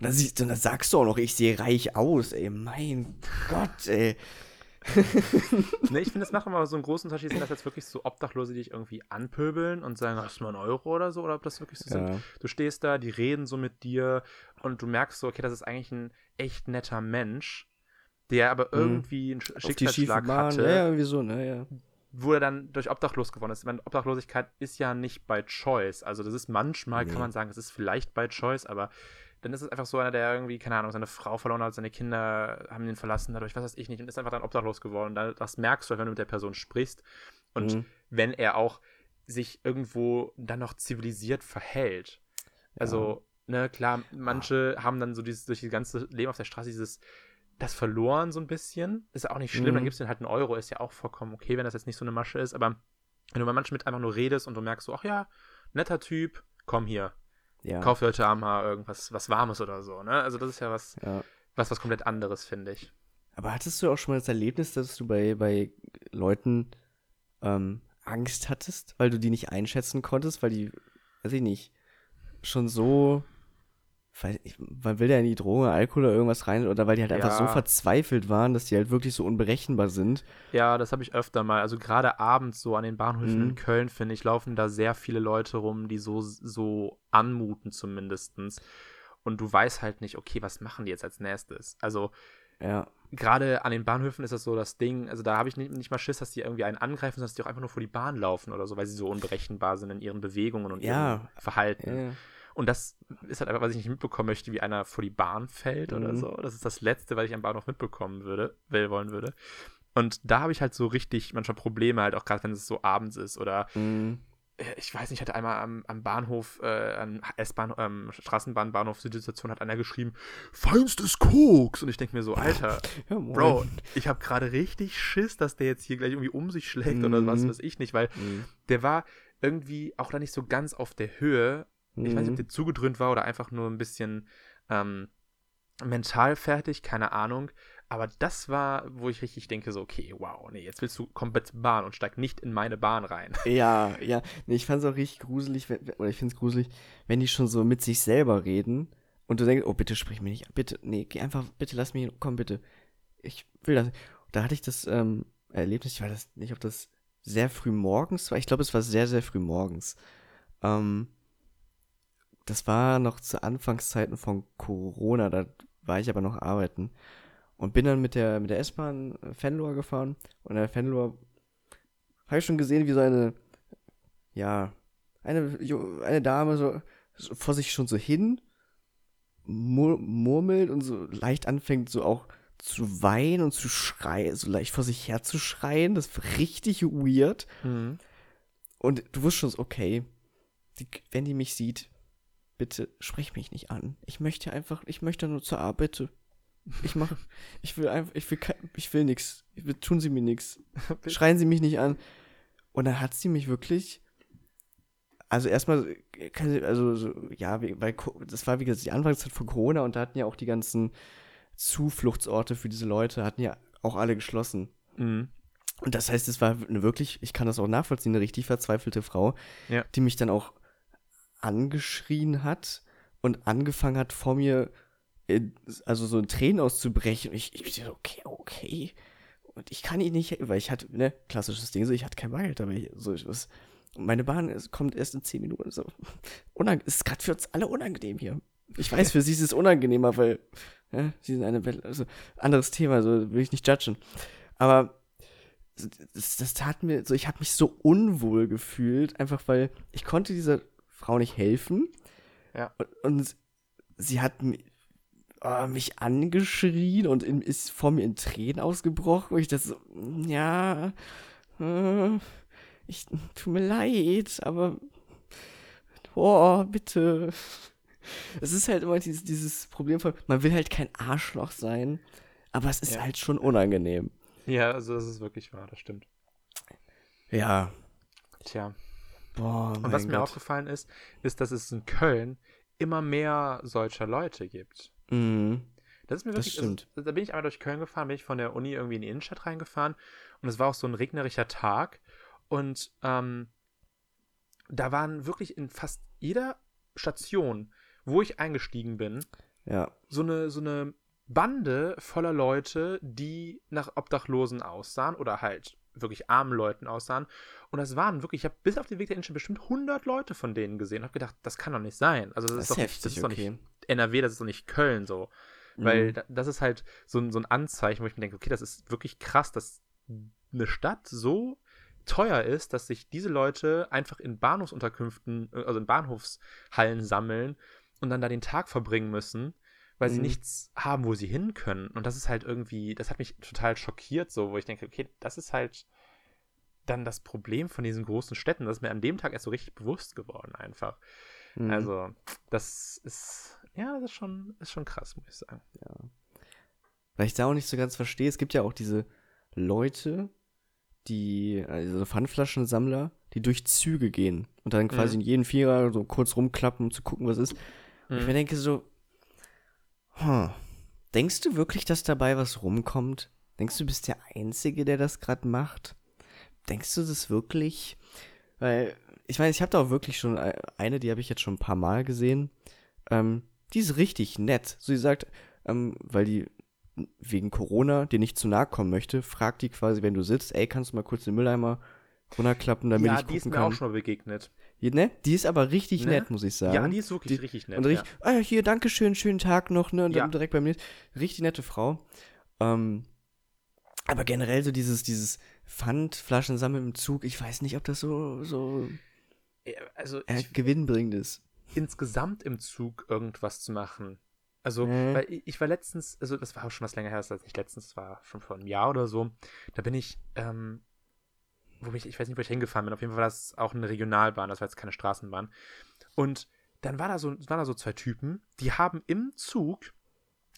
S1: Und dann, siehst, und dann sagst du auch noch, ich sehe reich aus, ey, mein Gott, ey.
S2: Nee, ich finde, das macht immer so einen großen Unterschied, sind das jetzt wirklich so Obdachlose, die dich irgendwie anpöbeln und sagen, hast du mal einen Euro oder so, oder ob das wirklich so sind.
S1: Ja.
S2: Du stehst da, die reden so mit dir und du merkst so, okay, das ist eigentlich ein echt netter Mensch, der aber irgendwie einen
S1: Mhm. Die schiefe
S2: Schicksalsschlag hatte,
S1: ja, ja, irgendwie so, ne, ja.
S2: wo er dann durch Obdachlos geworden ist. Ich meine, Obdachlosigkeit ist ja nicht by choice. Also das ist manchmal,
S1: Nee.
S2: kann man sagen, es ist vielleicht by choice, aber dann ist es einfach so einer, der irgendwie, keine Ahnung, seine Frau verloren hat, seine Kinder haben ihn verlassen, dadurch, was weiß ich nicht, und ist einfach dann obdachlos geworden. Da- Das merkst du, halt, wenn du mit der Person sprichst. Und
S1: Mhm.
S2: wenn er auch sich irgendwo dann noch zivilisiert verhält. Also, ne, klar, manche haben dann so dieses, durch die ganze Leben auf der Straße dieses, das verloren so ein bisschen. Ist ja auch nicht schlimm,
S1: Mhm.
S2: dann gibst du halt einen Euro, ist ja auch vollkommen okay, wenn das jetzt nicht so eine Masche ist, aber wenn du bei manchen mit einfach nur redest und du merkst so, ach ja, netter Typ, komm hier,
S1: ja.
S2: kauf heute Abend mal irgendwas was Warmes oder so, ne? Also das ist ja was,
S1: ja.
S2: was, was komplett anderes, finde ich.
S1: Aber hattest du auch schon mal das Erlebnis, dass du bei, bei Leuten ähm, Angst hattest, weil du die nicht einschätzen konntest, weil die, weiß ich nicht, schon so, weil ich, man will ja in die Droge, Alkohol oder irgendwas rein, oder weil die halt einfach so
S2: Ja.
S1: verzweifelt waren, dass die halt wirklich so unberechenbar sind.
S2: Ja, das habe ich öfter mal. Also gerade abends so an den Bahnhöfen
S1: Mhm.
S2: in Köln, finde ich, laufen da sehr viele Leute rum, die so, so anmuten zumindestens. Und du weißt halt nicht, okay, was machen die jetzt als nächstes? Also
S1: Ja.
S2: gerade an den Bahnhöfen ist das so das Ding, also da habe ich nicht, nicht mal Schiss, dass die irgendwie einen angreifen, sondern dass die auch einfach nur vor die Bahn laufen oder so, weil sie so unberechenbar sind in ihren Bewegungen und
S1: Ja.
S2: ihrem Verhalten.
S1: ja.
S2: Und das ist halt einfach, was ich nicht mitbekommen möchte, wie einer vor die Bahn fällt oder
S1: Mhm.
S2: so. Das ist das Letzte, was ich am Bahnhof mitbekommen würde, will, wollen würde. Und da habe ich halt so richtig manchmal Probleme, halt auch gerade, wenn es so abends ist oder
S1: Mhm.
S2: äh, ich weiß nicht, ich hatte einmal am, am Bahnhof, äh, am S-Bahn, ähm, Straßenbahnbahnhof Südstation hat einer geschrieben, feinstes Koks. Und ich denke mir so, Alter,
S1: ja.
S2: Bro, ich habe gerade richtig Schiss, dass der jetzt hier gleich irgendwie um sich schlägt oder was
S1: Mhm.
S2: weiß ich nicht, weil
S1: Mhm.
S2: der war irgendwie auch da nicht so ganz auf der Höhe. Ich weiß nicht, ob
S1: Mhm.
S2: der zugedröhnt war oder einfach nur ein bisschen ähm, mental fertig, keine Ahnung. Aber das war, wo ich richtig denke, so, okay, wow, nee, jetzt willst du komplett Bahn und steig nicht in meine Bahn rein.
S1: Ja, ja. Nee, ich fand es auch richtig gruselig, wenn, oder ich finde es gruselig, wenn die schon so mit sich selber reden und du denkst, oh, bitte sprich mich nicht an, bitte, nee, geh einfach, bitte lass mich, komm, bitte. Ich will das. Da hatte ich das ähm, Erlebnis, ich weiß nicht, ob das sehr früh morgens war, ich glaube, es war sehr, sehr früh morgens. Ähm, das war noch zu Anfangszeiten von Corona, da war ich aber noch arbeiten. Und bin dann mit der, mit der S-Bahn äh, Fenloher gefahren. Und in der Fenloher habe ich schon gesehen, wie so eine, ja, eine, eine Dame so, vor sich schon so hin mur murmelt und so leicht anfängt, so auch zu weinen und zu schreien, so leicht vor sich her zu schreien. Das war richtig weird. Und du wusstest schon, so, okay, die, wenn die mich sieht, bitte sprich mich nicht an. Ich möchte einfach, ich möchte nur zur Arbeit. Ich mache, ich will einfach, ich will, kein- ich will will, tun Sie mir nix. Schreien Sie mich nicht an. Und dann hat sie mich wirklich, also erstmal, sie- also so, ja, weil das war wie gesagt die Anfangszeit von Corona und da hatten ja auch die ganzen Zufluchtsorte für diese Leute hatten ja auch alle geschlossen.
S2: Mhm.
S1: Und das heißt, es war eine wirklich, ich kann das auch nachvollziehen, eine richtig verzweifelte Frau,
S2: Ja.
S1: die mich dann auch angeschrien hat und angefangen hat, vor mir, in, also so in Tränen auszubrechen. Und ich, ich so, okay, okay. Und ich kann ihn nicht, weil ich hatte, ne, klassisches Ding, so, ich hatte kein Bargeld, ich, so, ich was. Und meine Bahn ist, kommt erst in 10 Minuten. So. Unang ist gerade für uns alle unangenehm hier. Ich weiß, für sie ist es unangenehmer, weil ja, sie sind eine Welt, also anderes Thema, so will ich nicht judgen. Aber das, das tat mir so, ich habe mich so unwohl gefühlt, einfach weil ich konnte dieser Frau nicht helfen.
S2: Ja.
S1: Und, und sie hat oh, mich angeschrien und in, ist vor mir in Tränen ausgebrochen. Und ich dachte so, ja, äh, ich, tut mir leid, aber oh, bitte. Es ist halt immer dieses, dieses Problem von, man will halt kein Arschloch sein, aber es ist
S2: Ja.
S1: halt schon unangenehm.
S2: Ja, also das ist wirklich wahr, das stimmt.
S1: Ja.
S2: Tja.
S1: Boah,
S2: Und was mir aufgefallen ist, ist, dass es in Köln immer mehr solcher Leute gibt.
S1: Mhm.
S2: Das ist mir
S1: Das
S2: wirklich,
S1: stimmt.
S2: Also, da bin ich einmal durch Köln gefahren, bin ich von der Uni irgendwie in die Innenstadt reingefahren und es war auch so ein regnerischer Tag und ähm, da waren wirklich in fast jeder Station, wo ich eingestiegen bin,
S1: Ja.
S2: so eine, so eine Bande voller Leute, die nach Obdachlosen aussahen oder halt wirklich armen Leuten aussahen. Und das waren wirklich, ich habe bis auf den Weg der Innenstadt bestimmt 100 Leute von denen gesehen und habe gedacht, das kann doch nicht sein. Also das,
S1: Das
S2: ist doch nicht, das
S1: heftig,
S2: ist doch
S1: okay.
S2: nicht NRW, das ist doch nicht Köln so. Weil
S1: Mhm.
S2: da, das ist halt so ein, so ein Anzeichen, wo ich mir denke, okay, das ist wirklich krass, dass eine Stadt so teuer ist, dass sich diese Leute einfach in Bahnhofsunterkünften, äh, also in Bahnhofshallen sammeln und dann da den Tag verbringen müssen, weil sie
S1: Mhm.
S2: nichts haben, wo sie hin können. Und das ist halt irgendwie, das hat mich total schockiert, so, wo ich denke, okay, das ist halt dann das Problem von diesen großen Städten. Das ist mir an dem Tag erst so richtig bewusst geworden, einfach.
S1: Mhm.
S2: Also, das ist, ja, das ist schon, ist schon krass, muss ich sagen.
S1: Weil ich da auch nicht so ganz verstehe, es gibt ja auch diese Leute, die, also Pfandflaschensammler, die durch Züge gehen und dann quasi
S2: Mhm.
S1: in jeden Vierer so kurz rumklappen, um zu gucken, was ist. Und ich
S2: Mhm.
S1: mir denke so, hm, denkst du wirklich, dass dabei was rumkommt? Denkst du, du bist der Einzige, der das gerade macht? Denkst du das wirklich? Weil, ich meine, ich habe da auch wirklich schon e- eine, die habe ich jetzt schon ein paar Mal gesehen. Ähm, die ist richtig nett. So, sie sagt, ähm, weil die wegen Corona dir nicht zu nahe kommen möchte, fragt die quasi, wenn du sitzt, ey, kannst du mal kurz den Mülleimer runterklappen, damit
S2: ja,
S1: ich
S2: die
S1: gucken
S2: ist mir
S1: kann.
S2: auch schon begegnet.
S1: Die, ne? die ist aber richtig
S2: Ne?
S1: nett, muss ich sagen.
S2: Ja, die ist wirklich
S1: Die-
S2: richtig nett.
S1: Und richtig, ah, hier, danke schön, schönen Tag noch, ne? Und
S2: Ja.
S1: dann direkt bei mir. Richtig nette Frau. Ähm, aber generell so dieses, dieses Pfandflaschen sammeln im Zug, ich weiß nicht, ob das so, so
S2: ja. Also,
S1: äh,
S2: ich,
S1: gewinnbringend ist.
S2: insgesamt im Zug irgendwas zu machen. Also,
S1: Mhm.
S2: weil ich, ich war letztens, also das war auch schon was länger her, das war nicht letztens, das war schon vor einem Jahr oder so. Da bin ich, ähm, wo ich, ich weiß nicht, wo ich hingefahren bin. Auf jeden Fall war das auch eine Regionalbahn, das war jetzt keine Straßenbahn. Und dann war da so, waren da so zwei Typen, die haben im Zug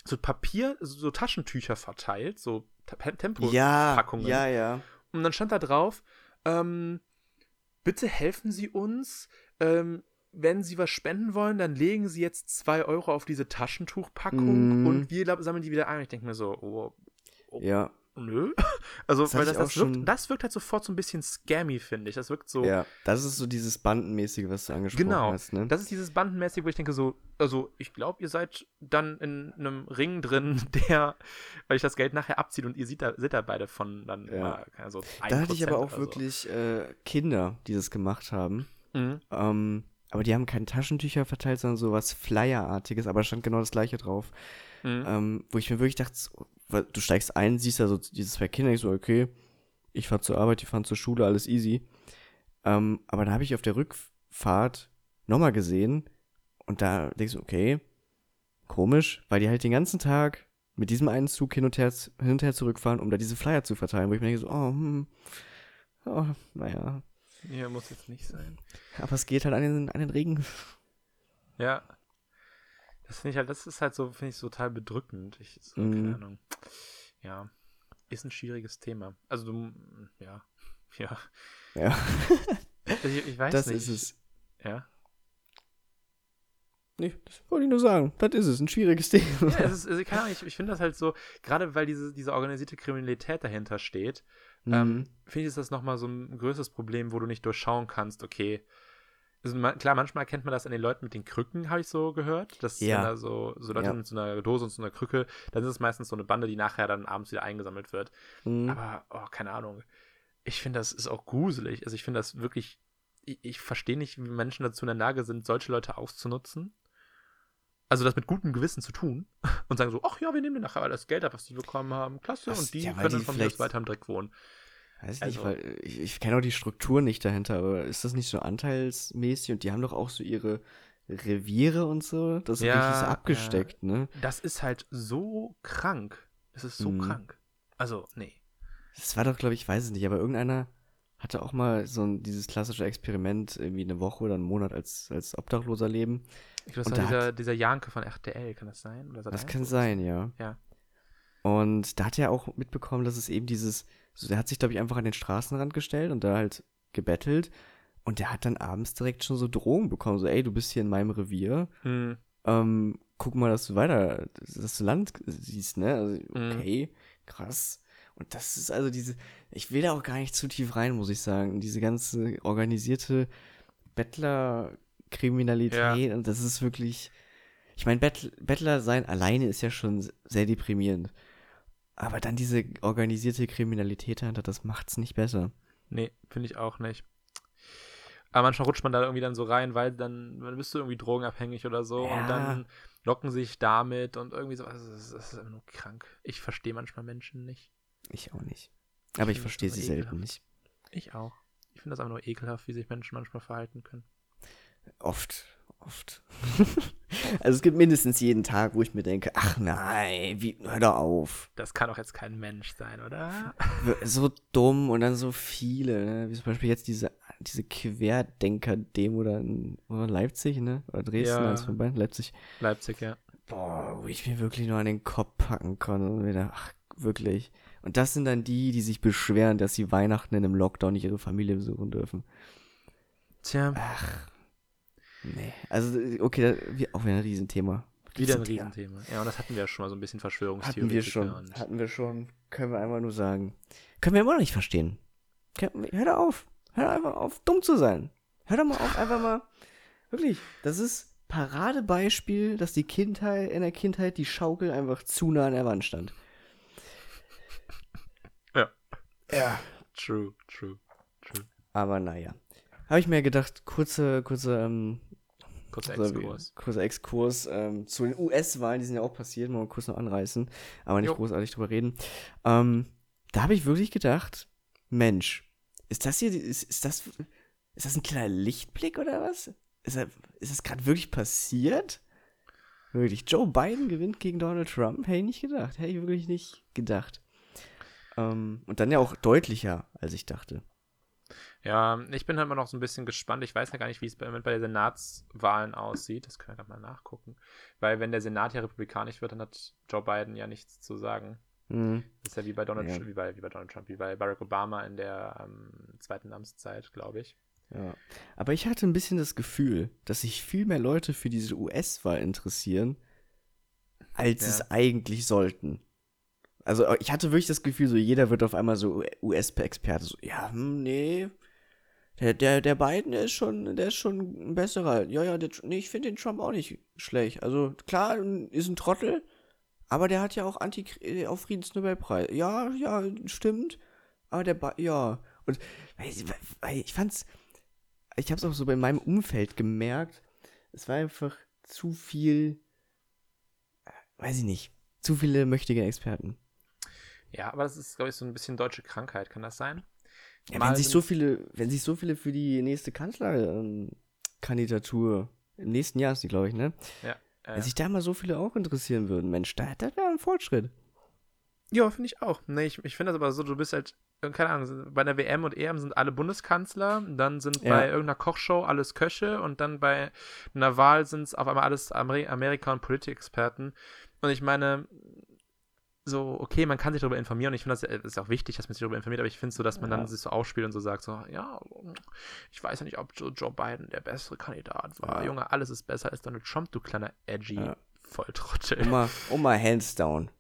S2: so Papier, so Taschentücher verteilt, so Te- Tempo.
S1: Ja, ja, ja.
S2: Und dann stand da drauf, ähm, bitte helfen Sie uns. Ähm, wenn Sie was spenden wollen, dann legen Sie jetzt 2 Euro auf diese Taschentuchpackung
S1: Mhm.
S2: und wir sammeln die wieder ein. Ich denke mir so, oh,
S1: Ja,
S2: nö. Also,
S1: Das
S2: weil das, das, wirkt,
S1: schon-
S2: das wirkt halt sofort so ein bisschen scammy, finde ich. Das wirkt so.
S1: ja. Das ist so dieses Bandenmäßige, was du angesprochen
S2: Genau,
S1: hast, ne?
S2: das ist dieses Bandenmäßige, wo ich denke so, also ich glaube, ihr seid dann in einem Ring drin, der, weil ich das Geld nachher abzieht und ihr seht da, seht da beide von dann
S1: Ja.
S2: immer, keine so
S1: da hatte ich aber
S2: 1%
S1: auch
S2: so.
S1: wirklich äh, Kinder, die das gemacht haben.
S2: Mhm.
S1: Ähm, aber die haben keine Taschentücher verteilt, sondern so was Flyer-artiges, aber da stand genau das gleiche drauf.
S2: Mhm.
S1: Ähm, wo ich mir wirklich dachte, du steigst ein, siehst da so diese zwei Kinder, ich so, okay, ich fahr zur Arbeit, die fahren zur Schule, alles easy. Ähm, aber da habe ich auf der Rückfahrt nochmal gesehen und da denkst du, okay, komisch, weil die halt den ganzen Tag mit diesem einen Zug hin und her, hin und her zurückfahren, um da diese Flyer zu verteilen, wo ich mir denke so, oh, hm, oh, naja,
S2: Ja, muss jetzt nicht sein.
S1: aber es geht halt an den, an den Regen.
S2: Ja. Das finde ich halt, das ist halt so, finde ich total bedrückend. Ich, so,
S1: Mhm.
S2: keine Ahnung. Ja. Ist ein schwieriges Thema. Also du, ja. Ja.
S1: Ja,
S2: Ich, ich weiß
S1: das
S2: nicht.
S1: ist es.
S2: Ja.
S1: Nee, das wollte ich nur sagen. Das ist es, ein schwieriges Thema.
S2: ja es ist, also, keine Ahnung, ich, ich finde das halt so, gerade weil diese, diese organisierte Kriminalität dahinter steht, ähm,
S1: Mhm.
S2: finde ich, ist das nochmal so ein größeres Problem, wo du nicht durchschauen kannst, okay. Also, klar, manchmal erkennt man das an den Leuten mit den Krücken, habe ich so gehört. Dass
S1: Ja.
S2: da so, so Leute
S1: Ja.
S2: mit so einer Dose und so einer Krücke, dann ist es meistens so eine Bande, die nachher dann abends wieder eingesammelt wird.
S1: Mhm.
S2: Aber, oh, keine Ahnung. Ich finde, das ist auch gruselig. Also ich finde das wirklich, ich, ich verstehe nicht, wie Menschen dazu in der Lage sind, solche Leute auszunutzen. Also das mit gutem Gewissen zu tun und sagen so, ach ja, wir nehmen dir nachher alles Geld ab, was die bekommen haben. Klasse.
S1: Was-
S2: und die
S1: ja,
S2: können dann
S1: die
S2: von mir aus weiter am Dreck wohnen.
S1: Weiß ich nicht,
S2: Also-
S1: weil ich, ich kenne auch die Struktur nicht dahinter, aber ist das nicht so anteilsmäßig und die haben doch auch so ihre Reviere und so? Das ist
S2: Ja,
S1: richtig so abgesteckt, ne?
S2: Das ist halt so krank. Das ist so
S1: Mhm.
S2: krank. Also, nee.
S1: Das war doch, glaube ich, weiß es nicht, aber irgendeiner hatte auch mal so ein, dieses klassische Experiment, irgendwie eine Woche oder einen Monat als, als Obdachloser leben.
S2: Ich glaube, das war dieser, dieser Janke von RTL, kann das sein?
S1: Das
S2: Sat.1
S1: kann sein, ja.
S2: Ja.
S1: Und da hat er auch mitbekommen, dass es eben dieses, so der hat sich, glaube ich, einfach an den Straßenrand gestellt und da halt gebettelt. Und der hat dann abends direkt schon so Drohungen bekommen, so, ey, du bist hier in meinem Revier,
S2: Hm.
S1: ähm, guck mal, dass du weiter das Land siehst, ne? Also,
S2: Mhm.
S1: okay, krass. Und das ist also diese, ich will da auch gar nicht zu tief rein, muss ich sagen. Diese ganze organisierte Bettlerkriminalität und das ist wirklich, ich meine, Bettler sein alleine ist ja schon sehr deprimierend. Aber dann diese organisierte Kriminalität dahinter, das macht's nicht besser.
S2: Nee, finde ich auch nicht. Aber manchmal rutscht man da irgendwie dann so rein, weil dann, dann bist du irgendwie drogenabhängig oder so
S1: Ja.
S2: und dann locken sich damit und irgendwie so. Also, das, ist- einfach nur krank. Ich verstehe manchmal Menschen nicht.
S1: Ich auch nicht. Aber ich
S2: das
S1: verstehe sie selten
S2: ekelhaft.
S1: nicht.
S2: Ich auch. Ich finde das einfach nur ekelhaft, wie sich Menschen manchmal verhalten können.
S1: Oft, oft. also es gibt mindestens jeden Tag, wo ich mir denke, ach nein, wie, hör doch auf.
S2: Das kann doch jetzt kein Mensch sein, oder?
S1: So dumm und dann so viele, ne? wie zum Beispiel jetzt diese, diese Querdenker-Demo da in oder Leipzig, ne? Oder Dresden,
S2: Ja.
S1: von beiden, Leipzig.
S2: Leipzig, ja.
S1: Boah, wo ich mir wirklich nur an den Kopf packen kann und wieder, ach, wirklich. Und das sind dann die, die sich beschweren, dass sie Weihnachten in einem Lockdown nicht ihre Familie besuchen dürfen.
S2: Tja,
S1: Nee. Also, okay, da, auch wieder ein Riesenthema.
S2: wieder ein
S1: Riesenthema.
S2: Ja, und das hatten wir ja schon mal so ein bisschen Verschwörungstheorie.
S1: Hatten wir schon. Hatten wir schon. Können wir einfach nur sagen. Können wir immer noch nicht verstehen. Hör doch auf. Hör doch einfach auf, dumm zu sein. Hör doch mal auf, einfach mal. Wirklich. Das ist Paradebeispiel, dass die Kindheit, in der Kindheit die Schaukel einfach zu nah an der Wand stand.
S2: Ja.
S1: Ja.
S2: True, true, true.
S1: Aber naja. Habe ich mir gedacht, kurze, kurze, ähm,
S2: Kurzer Exkurs.
S1: kurzer Exkurs ähm, zu den US-Wahlen, die sind ja auch passiert, mal kurz noch anreißen, aber nicht
S2: Jo.
S1: großartig drüber reden. Ähm, da habe ich wirklich gedacht, Mensch, ist das hier, ist, ist das, ist das ein kleiner Lichtblick oder was? Ist, das- ist das gerade wirklich passiert? Wirklich, Joe Biden gewinnt gegen Donald Trump? Hätte ich nicht gedacht, hätte ich wirklich nicht gedacht. Ähm, und dann ja auch deutlicher, als ich dachte.
S2: Ja, ich bin halt immer noch so ein bisschen gespannt. Ich weiß ja gar nicht, wie es bei, bei den Senatswahlen aussieht. Das können wir gerade mal nachgucken. Weil wenn der Senat ja republikanisch wird, dann hat Joe Biden ja nichts zu sagen.
S1: Mhm.
S2: Das ist ja wie bei Donald,
S1: Ja.
S2: wie bei, wie bei Donald Trump, wie bei Barack Obama in der ähm, zweiten Amtszeit, glaube ich.
S1: Ja. Aber ich hatte ein bisschen das Gefühl, dass sich viel mehr Leute für diese US-Wahl interessieren, als
S2: Ja.
S1: es eigentlich sollten. Also ich hatte wirklich das Gefühl, so jeder wird auf einmal so US-Experte. So, ja, hm, nee. Der, der, der Biden, ist schon, der ist schon ein besserer. Ja, ja, der, nee, ich finde den Trump auch nicht schlecht. Also klar, ist ein Trottel, aber der hat ja auch Anti äh, auf Friedensnobelpreis. Ja, ja, stimmt. Aber der ba ja. Und ich fand's, ich habe es auch so bei meinem Umfeld gemerkt, es war einfach zu viel, weiß ich nicht, zu viele mächtige Experten.
S2: Ja, aber das ist, glaube ich, so ein bisschen deutsche Krankheit. Kann das sein?
S1: Ja, wenn sich so viele, wenn sich so viele für die nächste Kanzlerkandidatur im nächsten Jahr ist die, glaube ich, ne?
S2: Ja.
S1: Wenn
S2: Äh,
S1: sich da mal so viele auch interessieren würden, Mensch, da, das wäre ein Fortschritt.
S2: ja, finde ich auch. Nee, ich, ich finde das aber so, du bist halt, äh, keine Ahnung, bei der WM und EM sind alle Bundeskanzler, dann sind
S1: Ja.
S2: bei irgendeiner Kochshow alles Köche und dann bei einer Wahl sind es auf einmal alles Ameri Amerika- und Politikexperten. Und ich meine, so, okay, man kann sich darüber informieren und ich finde, das äh, ist auch wichtig, dass man sich darüber informiert, aber ich finde so, dass man
S1: Ja.
S2: dann sich so aufspielt und so sagt, so, ja, ich weiß ja nicht, ob Joe, Joe Biden der bessere Kandidat war.
S1: Ja.
S2: Junge, alles ist besser als Donald Trump, du kleiner edgy
S1: Ja.
S2: Volltrottel.
S1: Oma, Oma, hands down.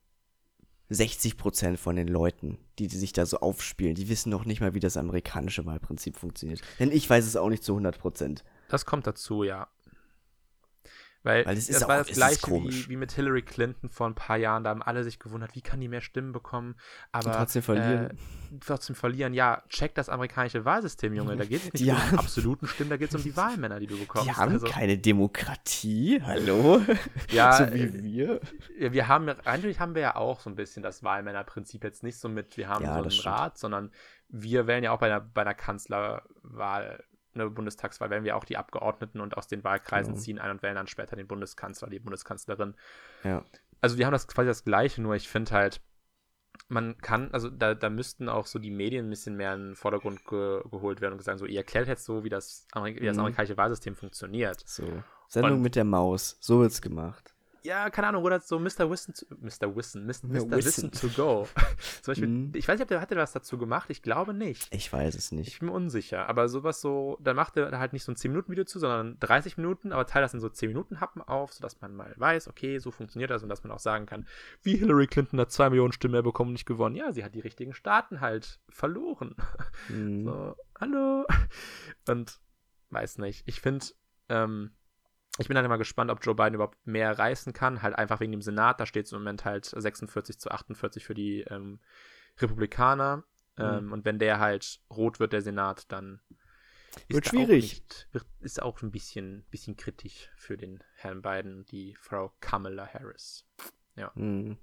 S1: 60% von den Leuten, die, die sich da so aufspielen, die wissen noch nicht mal, wie das amerikanische Wahlprinzip funktioniert. Denn ich weiß es auch nicht zu 100%.
S2: Das kommt dazu, ja. Weil,
S1: Weil es ist
S2: das
S1: auch-
S2: war das gleiche wie, wie mit Hillary Clinton vor ein paar Jahren. Da haben alle sich gewundert, wie kann die mehr Stimmen bekommen. Aber
S1: Und trotzdem verlieren.
S2: Äh, trotzdem verlieren. Ja, check das amerikanische Wahlsystem, Junge. Da geht es nicht
S1: Die
S2: um
S1: haben-
S2: die absoluten Stimmen, da geht es um die Wahlmänner, die du bekommst.
S1: Die haben
S2: also,
S1: keine Demokratie, hallo?
S2: ja,
S1: so
S2: äh,
S1: wie wir.
S2: Ja, wir haben, eigentlich haben wir ja auch so ein bisschen das Wahlmännerprinzip jetzt nicht so mit, wir haben
S1: Ja,
S2: so
S1: das
S2: einen. Rat, sondern wir wählen ja auch bei einer, bei einer Kanzlerwahl, eine Bundestagswahl, wählen wir auch die Abgeordneten und aus den Wahlkreisen
S1: Genau.
S2: ziehen ein und wählen dann später den Bundeskanzler, die Bundeskanzlerin.
S1: Ja.
S2: Also wir haben das quasi das Gleiche, nur ich finde halt, man kann, also da, da müssten auch so die Medien ein bisschen mehr in den Vordergrund ge geholt werden und gesagt, so, ihr erklärt jetzt so, wie das, Amerik wie das
S1: Mhm.
S2: amerikanische Wahlsystem funktioniert.
S1: So. Sendung
S2: Und-
S1: mit der Maus. So wird's gemacht.
S2: Ja, keine Ahnung, oder so Mr. Wissen, to, Mr. Wissen, Mr.
S1: Ja,
S2: Mr. Wissen to go. Zum Beispiel,
S1: Mhm.
S2: ich weiß nicht, ob der, hat der was dazu gemacht? Ich glaube nicht.
S1: Ich weiß es
S2: Ich
S1: nicht.
S2: bin mir unsicher, aber sowas so, dann macht er halt nicht so ein 10-Minuten-Video zu, sondern 30 Minuten, aber teilt das in so 10-Minuten-Happen auf, sodass man mal weiß, okay, so funktioniert das und dass man auch sagen kann, wie Hillary Clinton hat 2 Millionen Stimmen mehr bekommen und nicht gewonnen. Ja, sie hat die richtigen Staaten halt verloren.
S1: Mhm.
S2: So, hallo. Und weiß nicht. Ich finde, ähm, ich bin halt immer gespannt, ob Joe Biden überhaupt mehr reißen kann. Halt einfach wegen dem Senat. Da steht es im Moment halt 46 zu 48 für die ähm, Republikaner. Ähm, Und wenn der halt rot wird, der Senat, dann
S1: Wird schwierig.
S2: Auch nicht, wird, ist auch ein bisschen, bisschen kritisch für den Herrn Biden die Frau Kamala Harris.
S1: Mhm.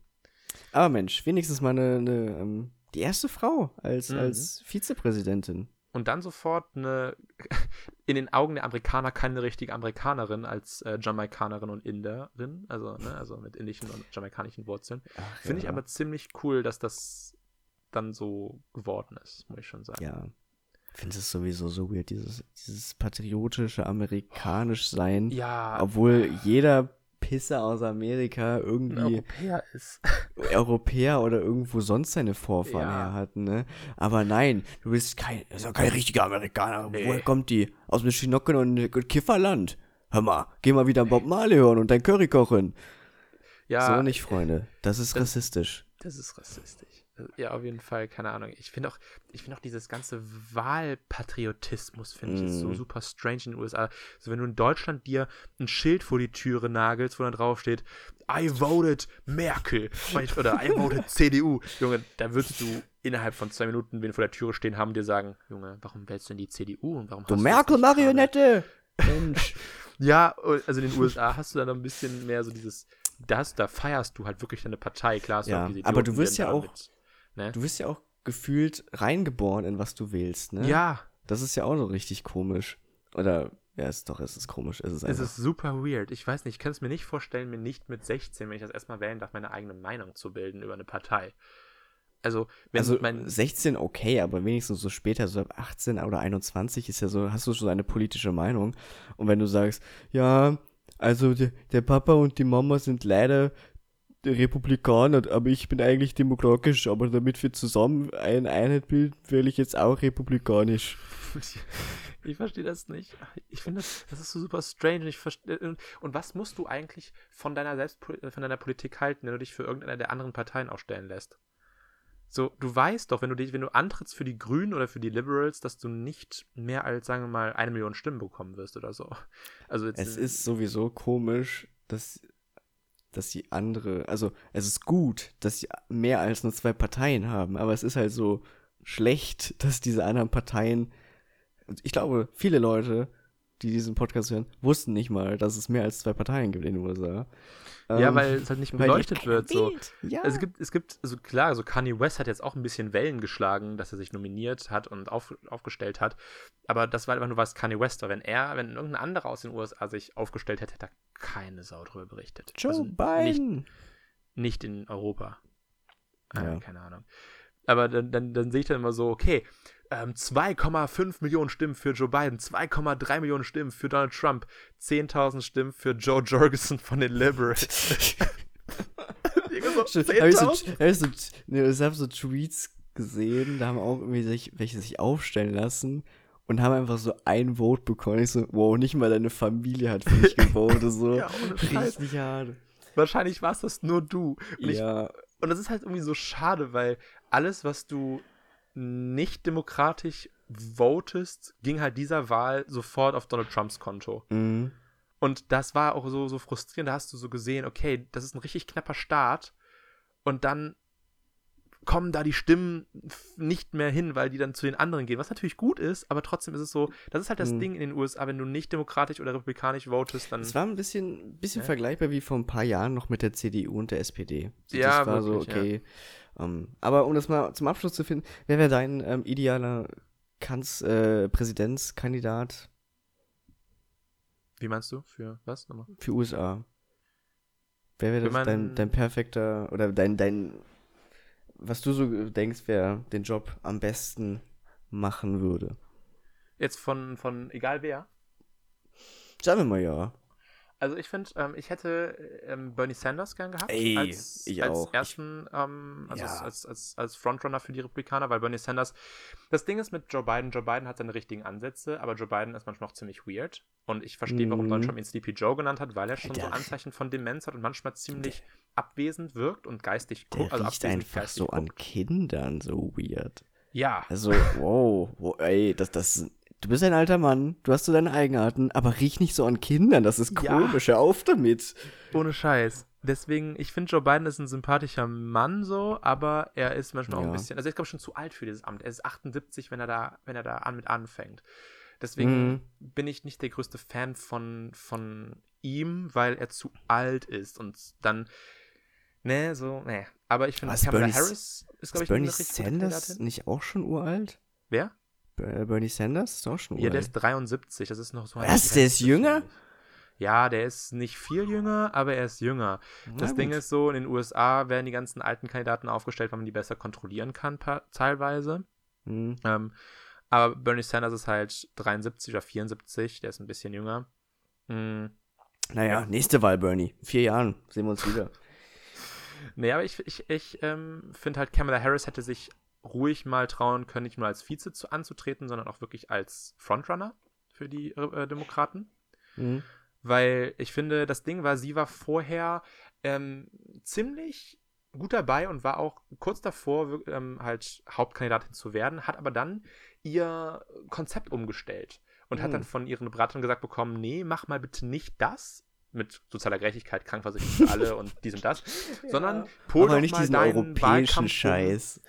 S1: Aber Mensch, wenigstens mal eine, eine ähm, die erste Frau als,
S2: Mhm.
S1: als Vizepräsidentin.
S2: Und dann sofort eine, in den Augen der Amerikaner keine richtige Amerikanerin als äh, Jamaikanerin und Inderin, also, ne, also mit indischen und jamaikanischen Wurzeln. Finde ich
S1: ja.
S2: aber ziemlich cool, dass das dann so geworden ist, muss ich schon sagen.
S1: Ja. Ich finde es sowieso so weird, dieses, dieses patriotische amerikanisch sein,
S2: Ja,
S1: obwohl jeder Pisser aus Amerika
S2: ein
S1: irgendwie
S2: Europäer ist.
S1: Europäer oder irgendwo sonst seine Vorfahren
S2: Ja.
S1: her hatten, ne? Aber nein, du bist kein, ist ja kein richtiger Amerikaner.
S2: Nee.
S1: Woher kommt die? Aus dem Schinocken und Kifferland. Hör mal, geh mal wieder Bob Marley hören und dein Curry kochen.
S2: Ja,
S1: so nicht, Freunde. Das ist
S2: das-
S1: rassistisch.
S2: Das ist rassistisch. Ja, auf jeden Fall, keine Ahnung. Ich finde auch, ich finde auch dieses ganze Wahlpatriotismus, finde ich, ist so
S1: Mm.
S2: super strange in den USA. So, wenn du in Deutschland dir ein Schild vor die Türe nagelst, wo dann drauf steht, I voted Merkel oder I voted CDU. Junge, da würdest du innerhalb von zwei Minuten, wenn vor der Türe stehen haben, dir sagen, Junge, warum wählst du denn die CDU und warum
S1: Du
S2: hast das nicht gerade?"
S1: Merkel-Marionette! Mensch.
S2: Ja, also in den USA hast du dann noch ein bisschen mehr so dieses, das, da feierst du halt wirklich deine Partei, klar.
S1: Ja, aber du wirst ja auch-
S2: mit- ne?
S1: Du wirst ja auch gefühlt reingeboren in was du wählst, ne?
S2: Ja,
S1: Das ist ja auch so richtig komisch. Oder, ja, ist doch, es ist komisch. Es ist
S2: es ist super weird. Ich weiß nicht, ich kann es mir nicht vorstellen, mir nicht mit 16, wenn ich das erstmal wählen darf, meine eigene Meinung zu bilden über eine Partei. Also, wenn
S1: also
S2: mein.
S1: 16 okay, aber wenigstens so später, so ab 18 oder 21 ist ja so, hast du schon eine politische Meinung. Und wenn du sagst, ja, also der, der Papa und die Mama sind leider Republikaner, aber ich bin eigentlich demokratisch, aber damit wir zusammen eine Einheit bilden, wähle ich jetzt auch republikanisch.
S2: Ich verstehe das nicht. Ich finde, das, das ist so super strange. Ich verste- und, und was musst du eigentlich von deiner selbst von deiner Politik halten, wenn du dich für irgendeine der anderen Parteien aufstellen lässt? So, du weißt doch, wenn du dich, wenn du antrittst für die Grünen oder für die Liberals, dass du nicht mehr als, sagen wir mal, eine Million Stimmen bekommen wirst oder so. Also jetzt,
S1: Es ist sowieso komisch, dass, dass die andere, also es ist gut, dass sie mehr als nur zwei Parteien haben, aber es ist halt so schlecht, dass diese anderen Parteien, ich glaube, viele Leute, die diesen Podcast hören, wussten nicht mal, dass es mehr als zwei Parteien gibt in den USA.
S2: Ja,
S1: Ähm,
S2: weil es halt nicht beleuchtet wird. So.
S1: Ja.
S2: Also es gibt, es gibt, also klar, so Kanye West hat jetzt auch ein bisschen Wellen geschlagen, dass er sich nominiert hat und auf, aufgestellt hat. Aber das war einfach nur, was Kanye West war. Wenn er, wenn irgendein anderer aus den USA sich aufgestellt hätte, hätte er keine Sau drüber berichtet.
S1: Joe
S2: also Nicht,
S1: Biden.
S2: nicht in Europa. Äh,
S1: Ja.
S2: Keine Ahnung. Aber dann, dann, dann sehe ich dann immer so, okay, ähm, 2,5 Millionen Stimmen für Joe Biden, 2,3 Millionen Stimmen für Donald Trump, 10.000 Stimmen für Joe Jorgensen von den Liberals. So
S1: ich so,
S2: 10.000?
S1: hab ich so, ne, ich hab so Tweets gesehen, da haben auch irgendwie sich, welche sich aufstellen lassen und haben einfach so ein Vote bekommen. Ich so, wow, nicht mal deine Familie hat für mich gewotet. So
S2: Ja,
S1: richtig hart.
S2: Wahrscheinlich war es das nur du. Und, ich,
S1: Ja,
S2: und das ist halt irgendwie so schade, weil alles, was du nicht demokratisch votest, ging halt dieser Wahl sofort auf Donald Trumps Konto.
S1: mhm.
S2: Und das war auch so, so frustrierend. Da hast du so gesehen, okay, das ist ein richtig knapper Start. Und dann kommen da die Stimmen nicht mehr hin, weil die dann zu den anderen gehen. Was natürlich gut ist, aber trotzdem ist es so, das ist halt das
S1: Mhm.
S2: Ding in den USA, wenn du nicht demokratisch oder republikanisch votest, dann.
S1: Es war ein bisschen, bisschen
S2: Ja.
S1: vergleichbar wie vor ein paar Jahren noch mit der CDU und der SPD. So,
S2: Ja,
S1: das war so,
S2: wirklich, ja.
S1: okay. Ähm, aber um das mal zum Abschluss zu finden, wer wäre dein ähm, idealer Kanz, äh, Präsidentskandidat
S2: Wie meinst du? Für was nochmal?
S1: für USA? Wer wäre das dein, dein perfekter oder dein, dein, was du so denkst, wer den Job am besten machen würde?
S2: Jetzt von, von egal wer.
S1: Sagen wir mal ja.
S2: Also ich finde, ähm, ich hätte ähm, Bernie Sanders gern gehabt
S1: Ey,
S2: als,
S1: ich
S2: als
S1: auch.
S2: ersten, ähm, also
S1: Ja.
S2: als, als, als, Frontrunner für die Republikaner, weil Bernie Sanders, das Ding ist mit Joe Biden, Joe Biden hat seine richtigen Ansätze, aber Joe Biden ist manchmal noch ziemlich weird und ich verstehe, warum
S1: Mhm.
S2: Donald Trump ihn Sleepy Joe genannt hat, weil er schon so
S1: Der-
S2: Anzeichen von Demenz hat und manchmal ziemlich abwesend wirkt und geistig
S1: Der
S2: guckt, also
S1: riecht einfach so an
S2: guckt.
S1: Kindern, so weird.
S2: Ja,
S1: Also, wow, wow ey, das, das, du bist ein alter Mann, du hast so deine Eigenarten, aber riech nicht so an Kindern, das ist
S2: Ja.
S1: komisch, hör auf damit.
S2: Ohne Scheiß. Deswegen, ich finde, Joe Biden ist ein sympathischer Mann so, aber er ist manchmal auch
S1: Ja.
S2: ein bisschen, also er ist, glaube ich, schon zu alt für dieses Amt. Er ist 78, wenn er da, wenn er da an, mit anfängt. Deswegen
S1: Mhm.
S2: bin ich nicht der größte Fan von, von ihm, weil er zu alt ist und dann, ne, so, ne. Aber ich finde, Kamala
S1: Bernie-
S2: Harris ist, glaube
S1: Ist
S2: ich, eine
S1: Bernie Sanders nicht auch schon uralt?
S2: Wer?
S1: Ber- Bernie Sanders ist auch schon
S2: Ja, der ist 73, das ist noch so ein
S1: Was, der ist jünger?
S2: Ja, der ist nicht viel jünger, aber er ist jünger. Das
S1: Na
S2: Ding
S1: gut.
S2: ist so, in den USA werden die ganzen alten Kandidaten aufgestellt, weil man die besser kontrollieren kann, teilweise.
S1: Hm.
S2: Ähm, aber Bernie Sanders ist halt 73 oder 74, der ist ein bisschen jünger. Mm,
S1: Naja, nächste Wahl, Bernie. In vier Jahren sehen wir uns wieder.
S2: Nee, aber ich, ich, ich ähm, finde halt, Kamala Harris hätte sich ruhig mal trauen können, nicht nur als Vize zu, anzutreten, sondern auch wirklich als Frontrunner für die äh, Demokraten.
S1: Hm.
S2: Weil ich finde, das Ding war, sie war vorher ähm, ziemlich gut dabei und war auch kurz davor, ähm, halt Hauptkandidatin zu werden, hat aber dann ihr Konzept umgestellt und hat
S1: Hm.
S2: dann von ihren Beratern gesagt bekommen, nee, mach mal bitte nicht das mit sozialer Gerechtigkeit, Krankenversicherung für alle und dies und das, sondern pol doch
S1: nicht
S2: mal
S1: diesen
S2: deinen
S1: europäischen
S2: Wahlkampf
S1: Scheiß.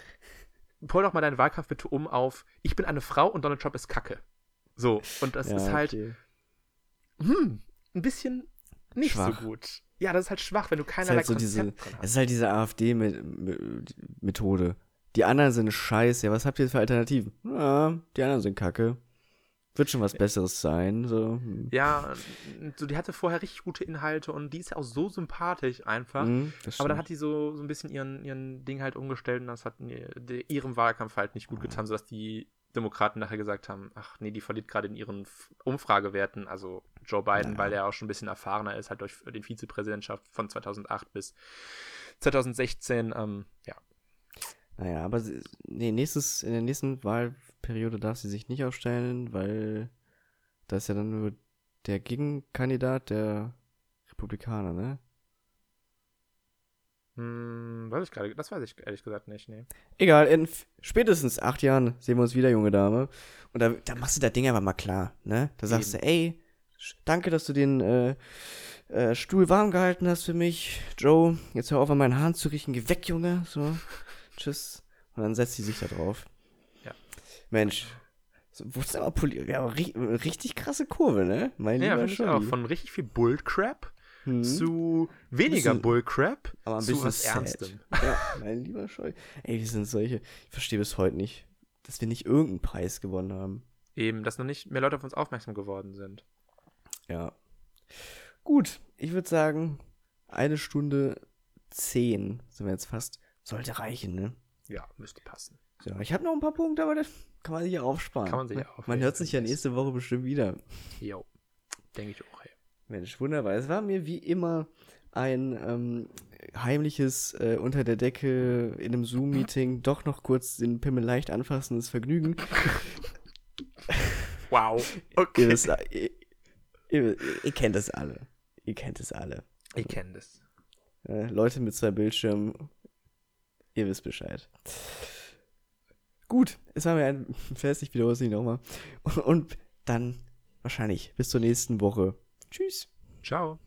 S2: Pol doch mal deinen Wahlkampf bitte um auf, ich bin eine Frau und Donald Trump ist Kacke. So, und das
S1: Ja,
S2: ist halt,
S1: okay.
S2: hm, ein bisschen nicht
S1: Schwach.
S2: so gut. Ja, das ist halt schwach, wenn du
S1: Es
S2: keinerlei
S1: halt so diese,
S2: Konzept drin
S1: es
S2: hast.
S1: ist halt diese AfD-Methode. Die anderen sind scheiße. Ja, was habt ihr für Alternativen? Ja, die anderen sind kacke. Wird schon was Besseres sein. So. hm.
S2: Ja, so, die hatte vorher richtig gute Inhalte und die ist ja auch so sympathisch einfach.
S1: Hm, das
S2: Aber dann hat die so, so ein bisschen ihren, ihren Ding halt umgestellt und das hat ihrem Wahlkampf halt nicht gut getan, sodass die Demokraten nachher gesagt haben, ach nee, die verliert gerade in ihren Umfragewerten, also Joe Biden,
S1: Ja.
S2: weil der auch schon ein bisschen erfahrener ist, halt durch den Vizepräsidentschaft von 2008 bis 2016, ähm, ja.
S1: Naja, aber nee, nächstes, in der nächsten Wahlperiode darf sie sich nicht aufstellen, weil da ist ja dann nur der Gegenkandidat der Republikaner, ne?
S2: Hm, weiß ich gerade, das weiß ich ehrlich gesagt nicht, nee.
S1: Egal, in spätestens acht Jahren sehen wir uns wieder, junge Dame. Und da, da machst du das Ding aber mal klar, ne? Da sagst du, ey, danke, dass du den äh, äh, Stuhl warm gehalten hast für mich. Joe, jetzt hör auf an meinen Haaren zu riechen. Geh weg, Junge. So, tschüss. Und dann setzt sie sich da drauf. Mensch. Ist aber poli ja, richtig krasse Kurve, ne? Mein
S2: Ja, finde ich auch. Von richtig viel Bullcrap
S1: Hm?
S2: zu weniger
S1: Bisschen-
S2: Bullcrap
S1: aber ein
S2: zu
S1: bisschen
S2: was
S1: sad.
S2: Ernstem.
S1: Ja, mein lieber Scheu. Ey, wir sind solche. Ich verstehe bis heute nicht, dass wir nicht irgendeinen Preis gewonnen haben.
S2: Eben, dass noch nicht mehr Leute auf uns aufmerksam geworden sind.
S1: Ja. Gut, ich würde sagen, eine Stunde zehn sind wir jetzt fast. Sollte reichen, ne?
S2: Ja, müsste passen.
S1: Ja, ich habe noch ein paar Punkte, aber das kann man sich ja aufsparen.
S2: Kann man sich ja
S1: Man
S2: aufheben,
S1: hört sich ja
S2: es-
S1: nächste Woche bestimmt wieder.
S2: Jo. Denke ich auch, ey.
S1: Mensch, wunderbar. Es war mir wie immer ein ähm, heimliches äh, unter der Decke in einem Zoom-Meeting doch noch kurz den Pimmel leicht anfassendes Vergnügen.
S2: Wow.
S1: Ihr,
S2: Okay.
S1: wisst, ihr, ihr, ihr kennt es alle. Ihr kennt es alle.
S2: Ich kenne das.
S1: Äh, Leute mit zwei Bildschirmen, ihr wisst Bescheid. Gut, es war mir ein Fest, ich wiederhole es nicht nochmal. Und dann wahrscheinlich bis zur nächsten Woche. Tschüss.
S2: Ciao.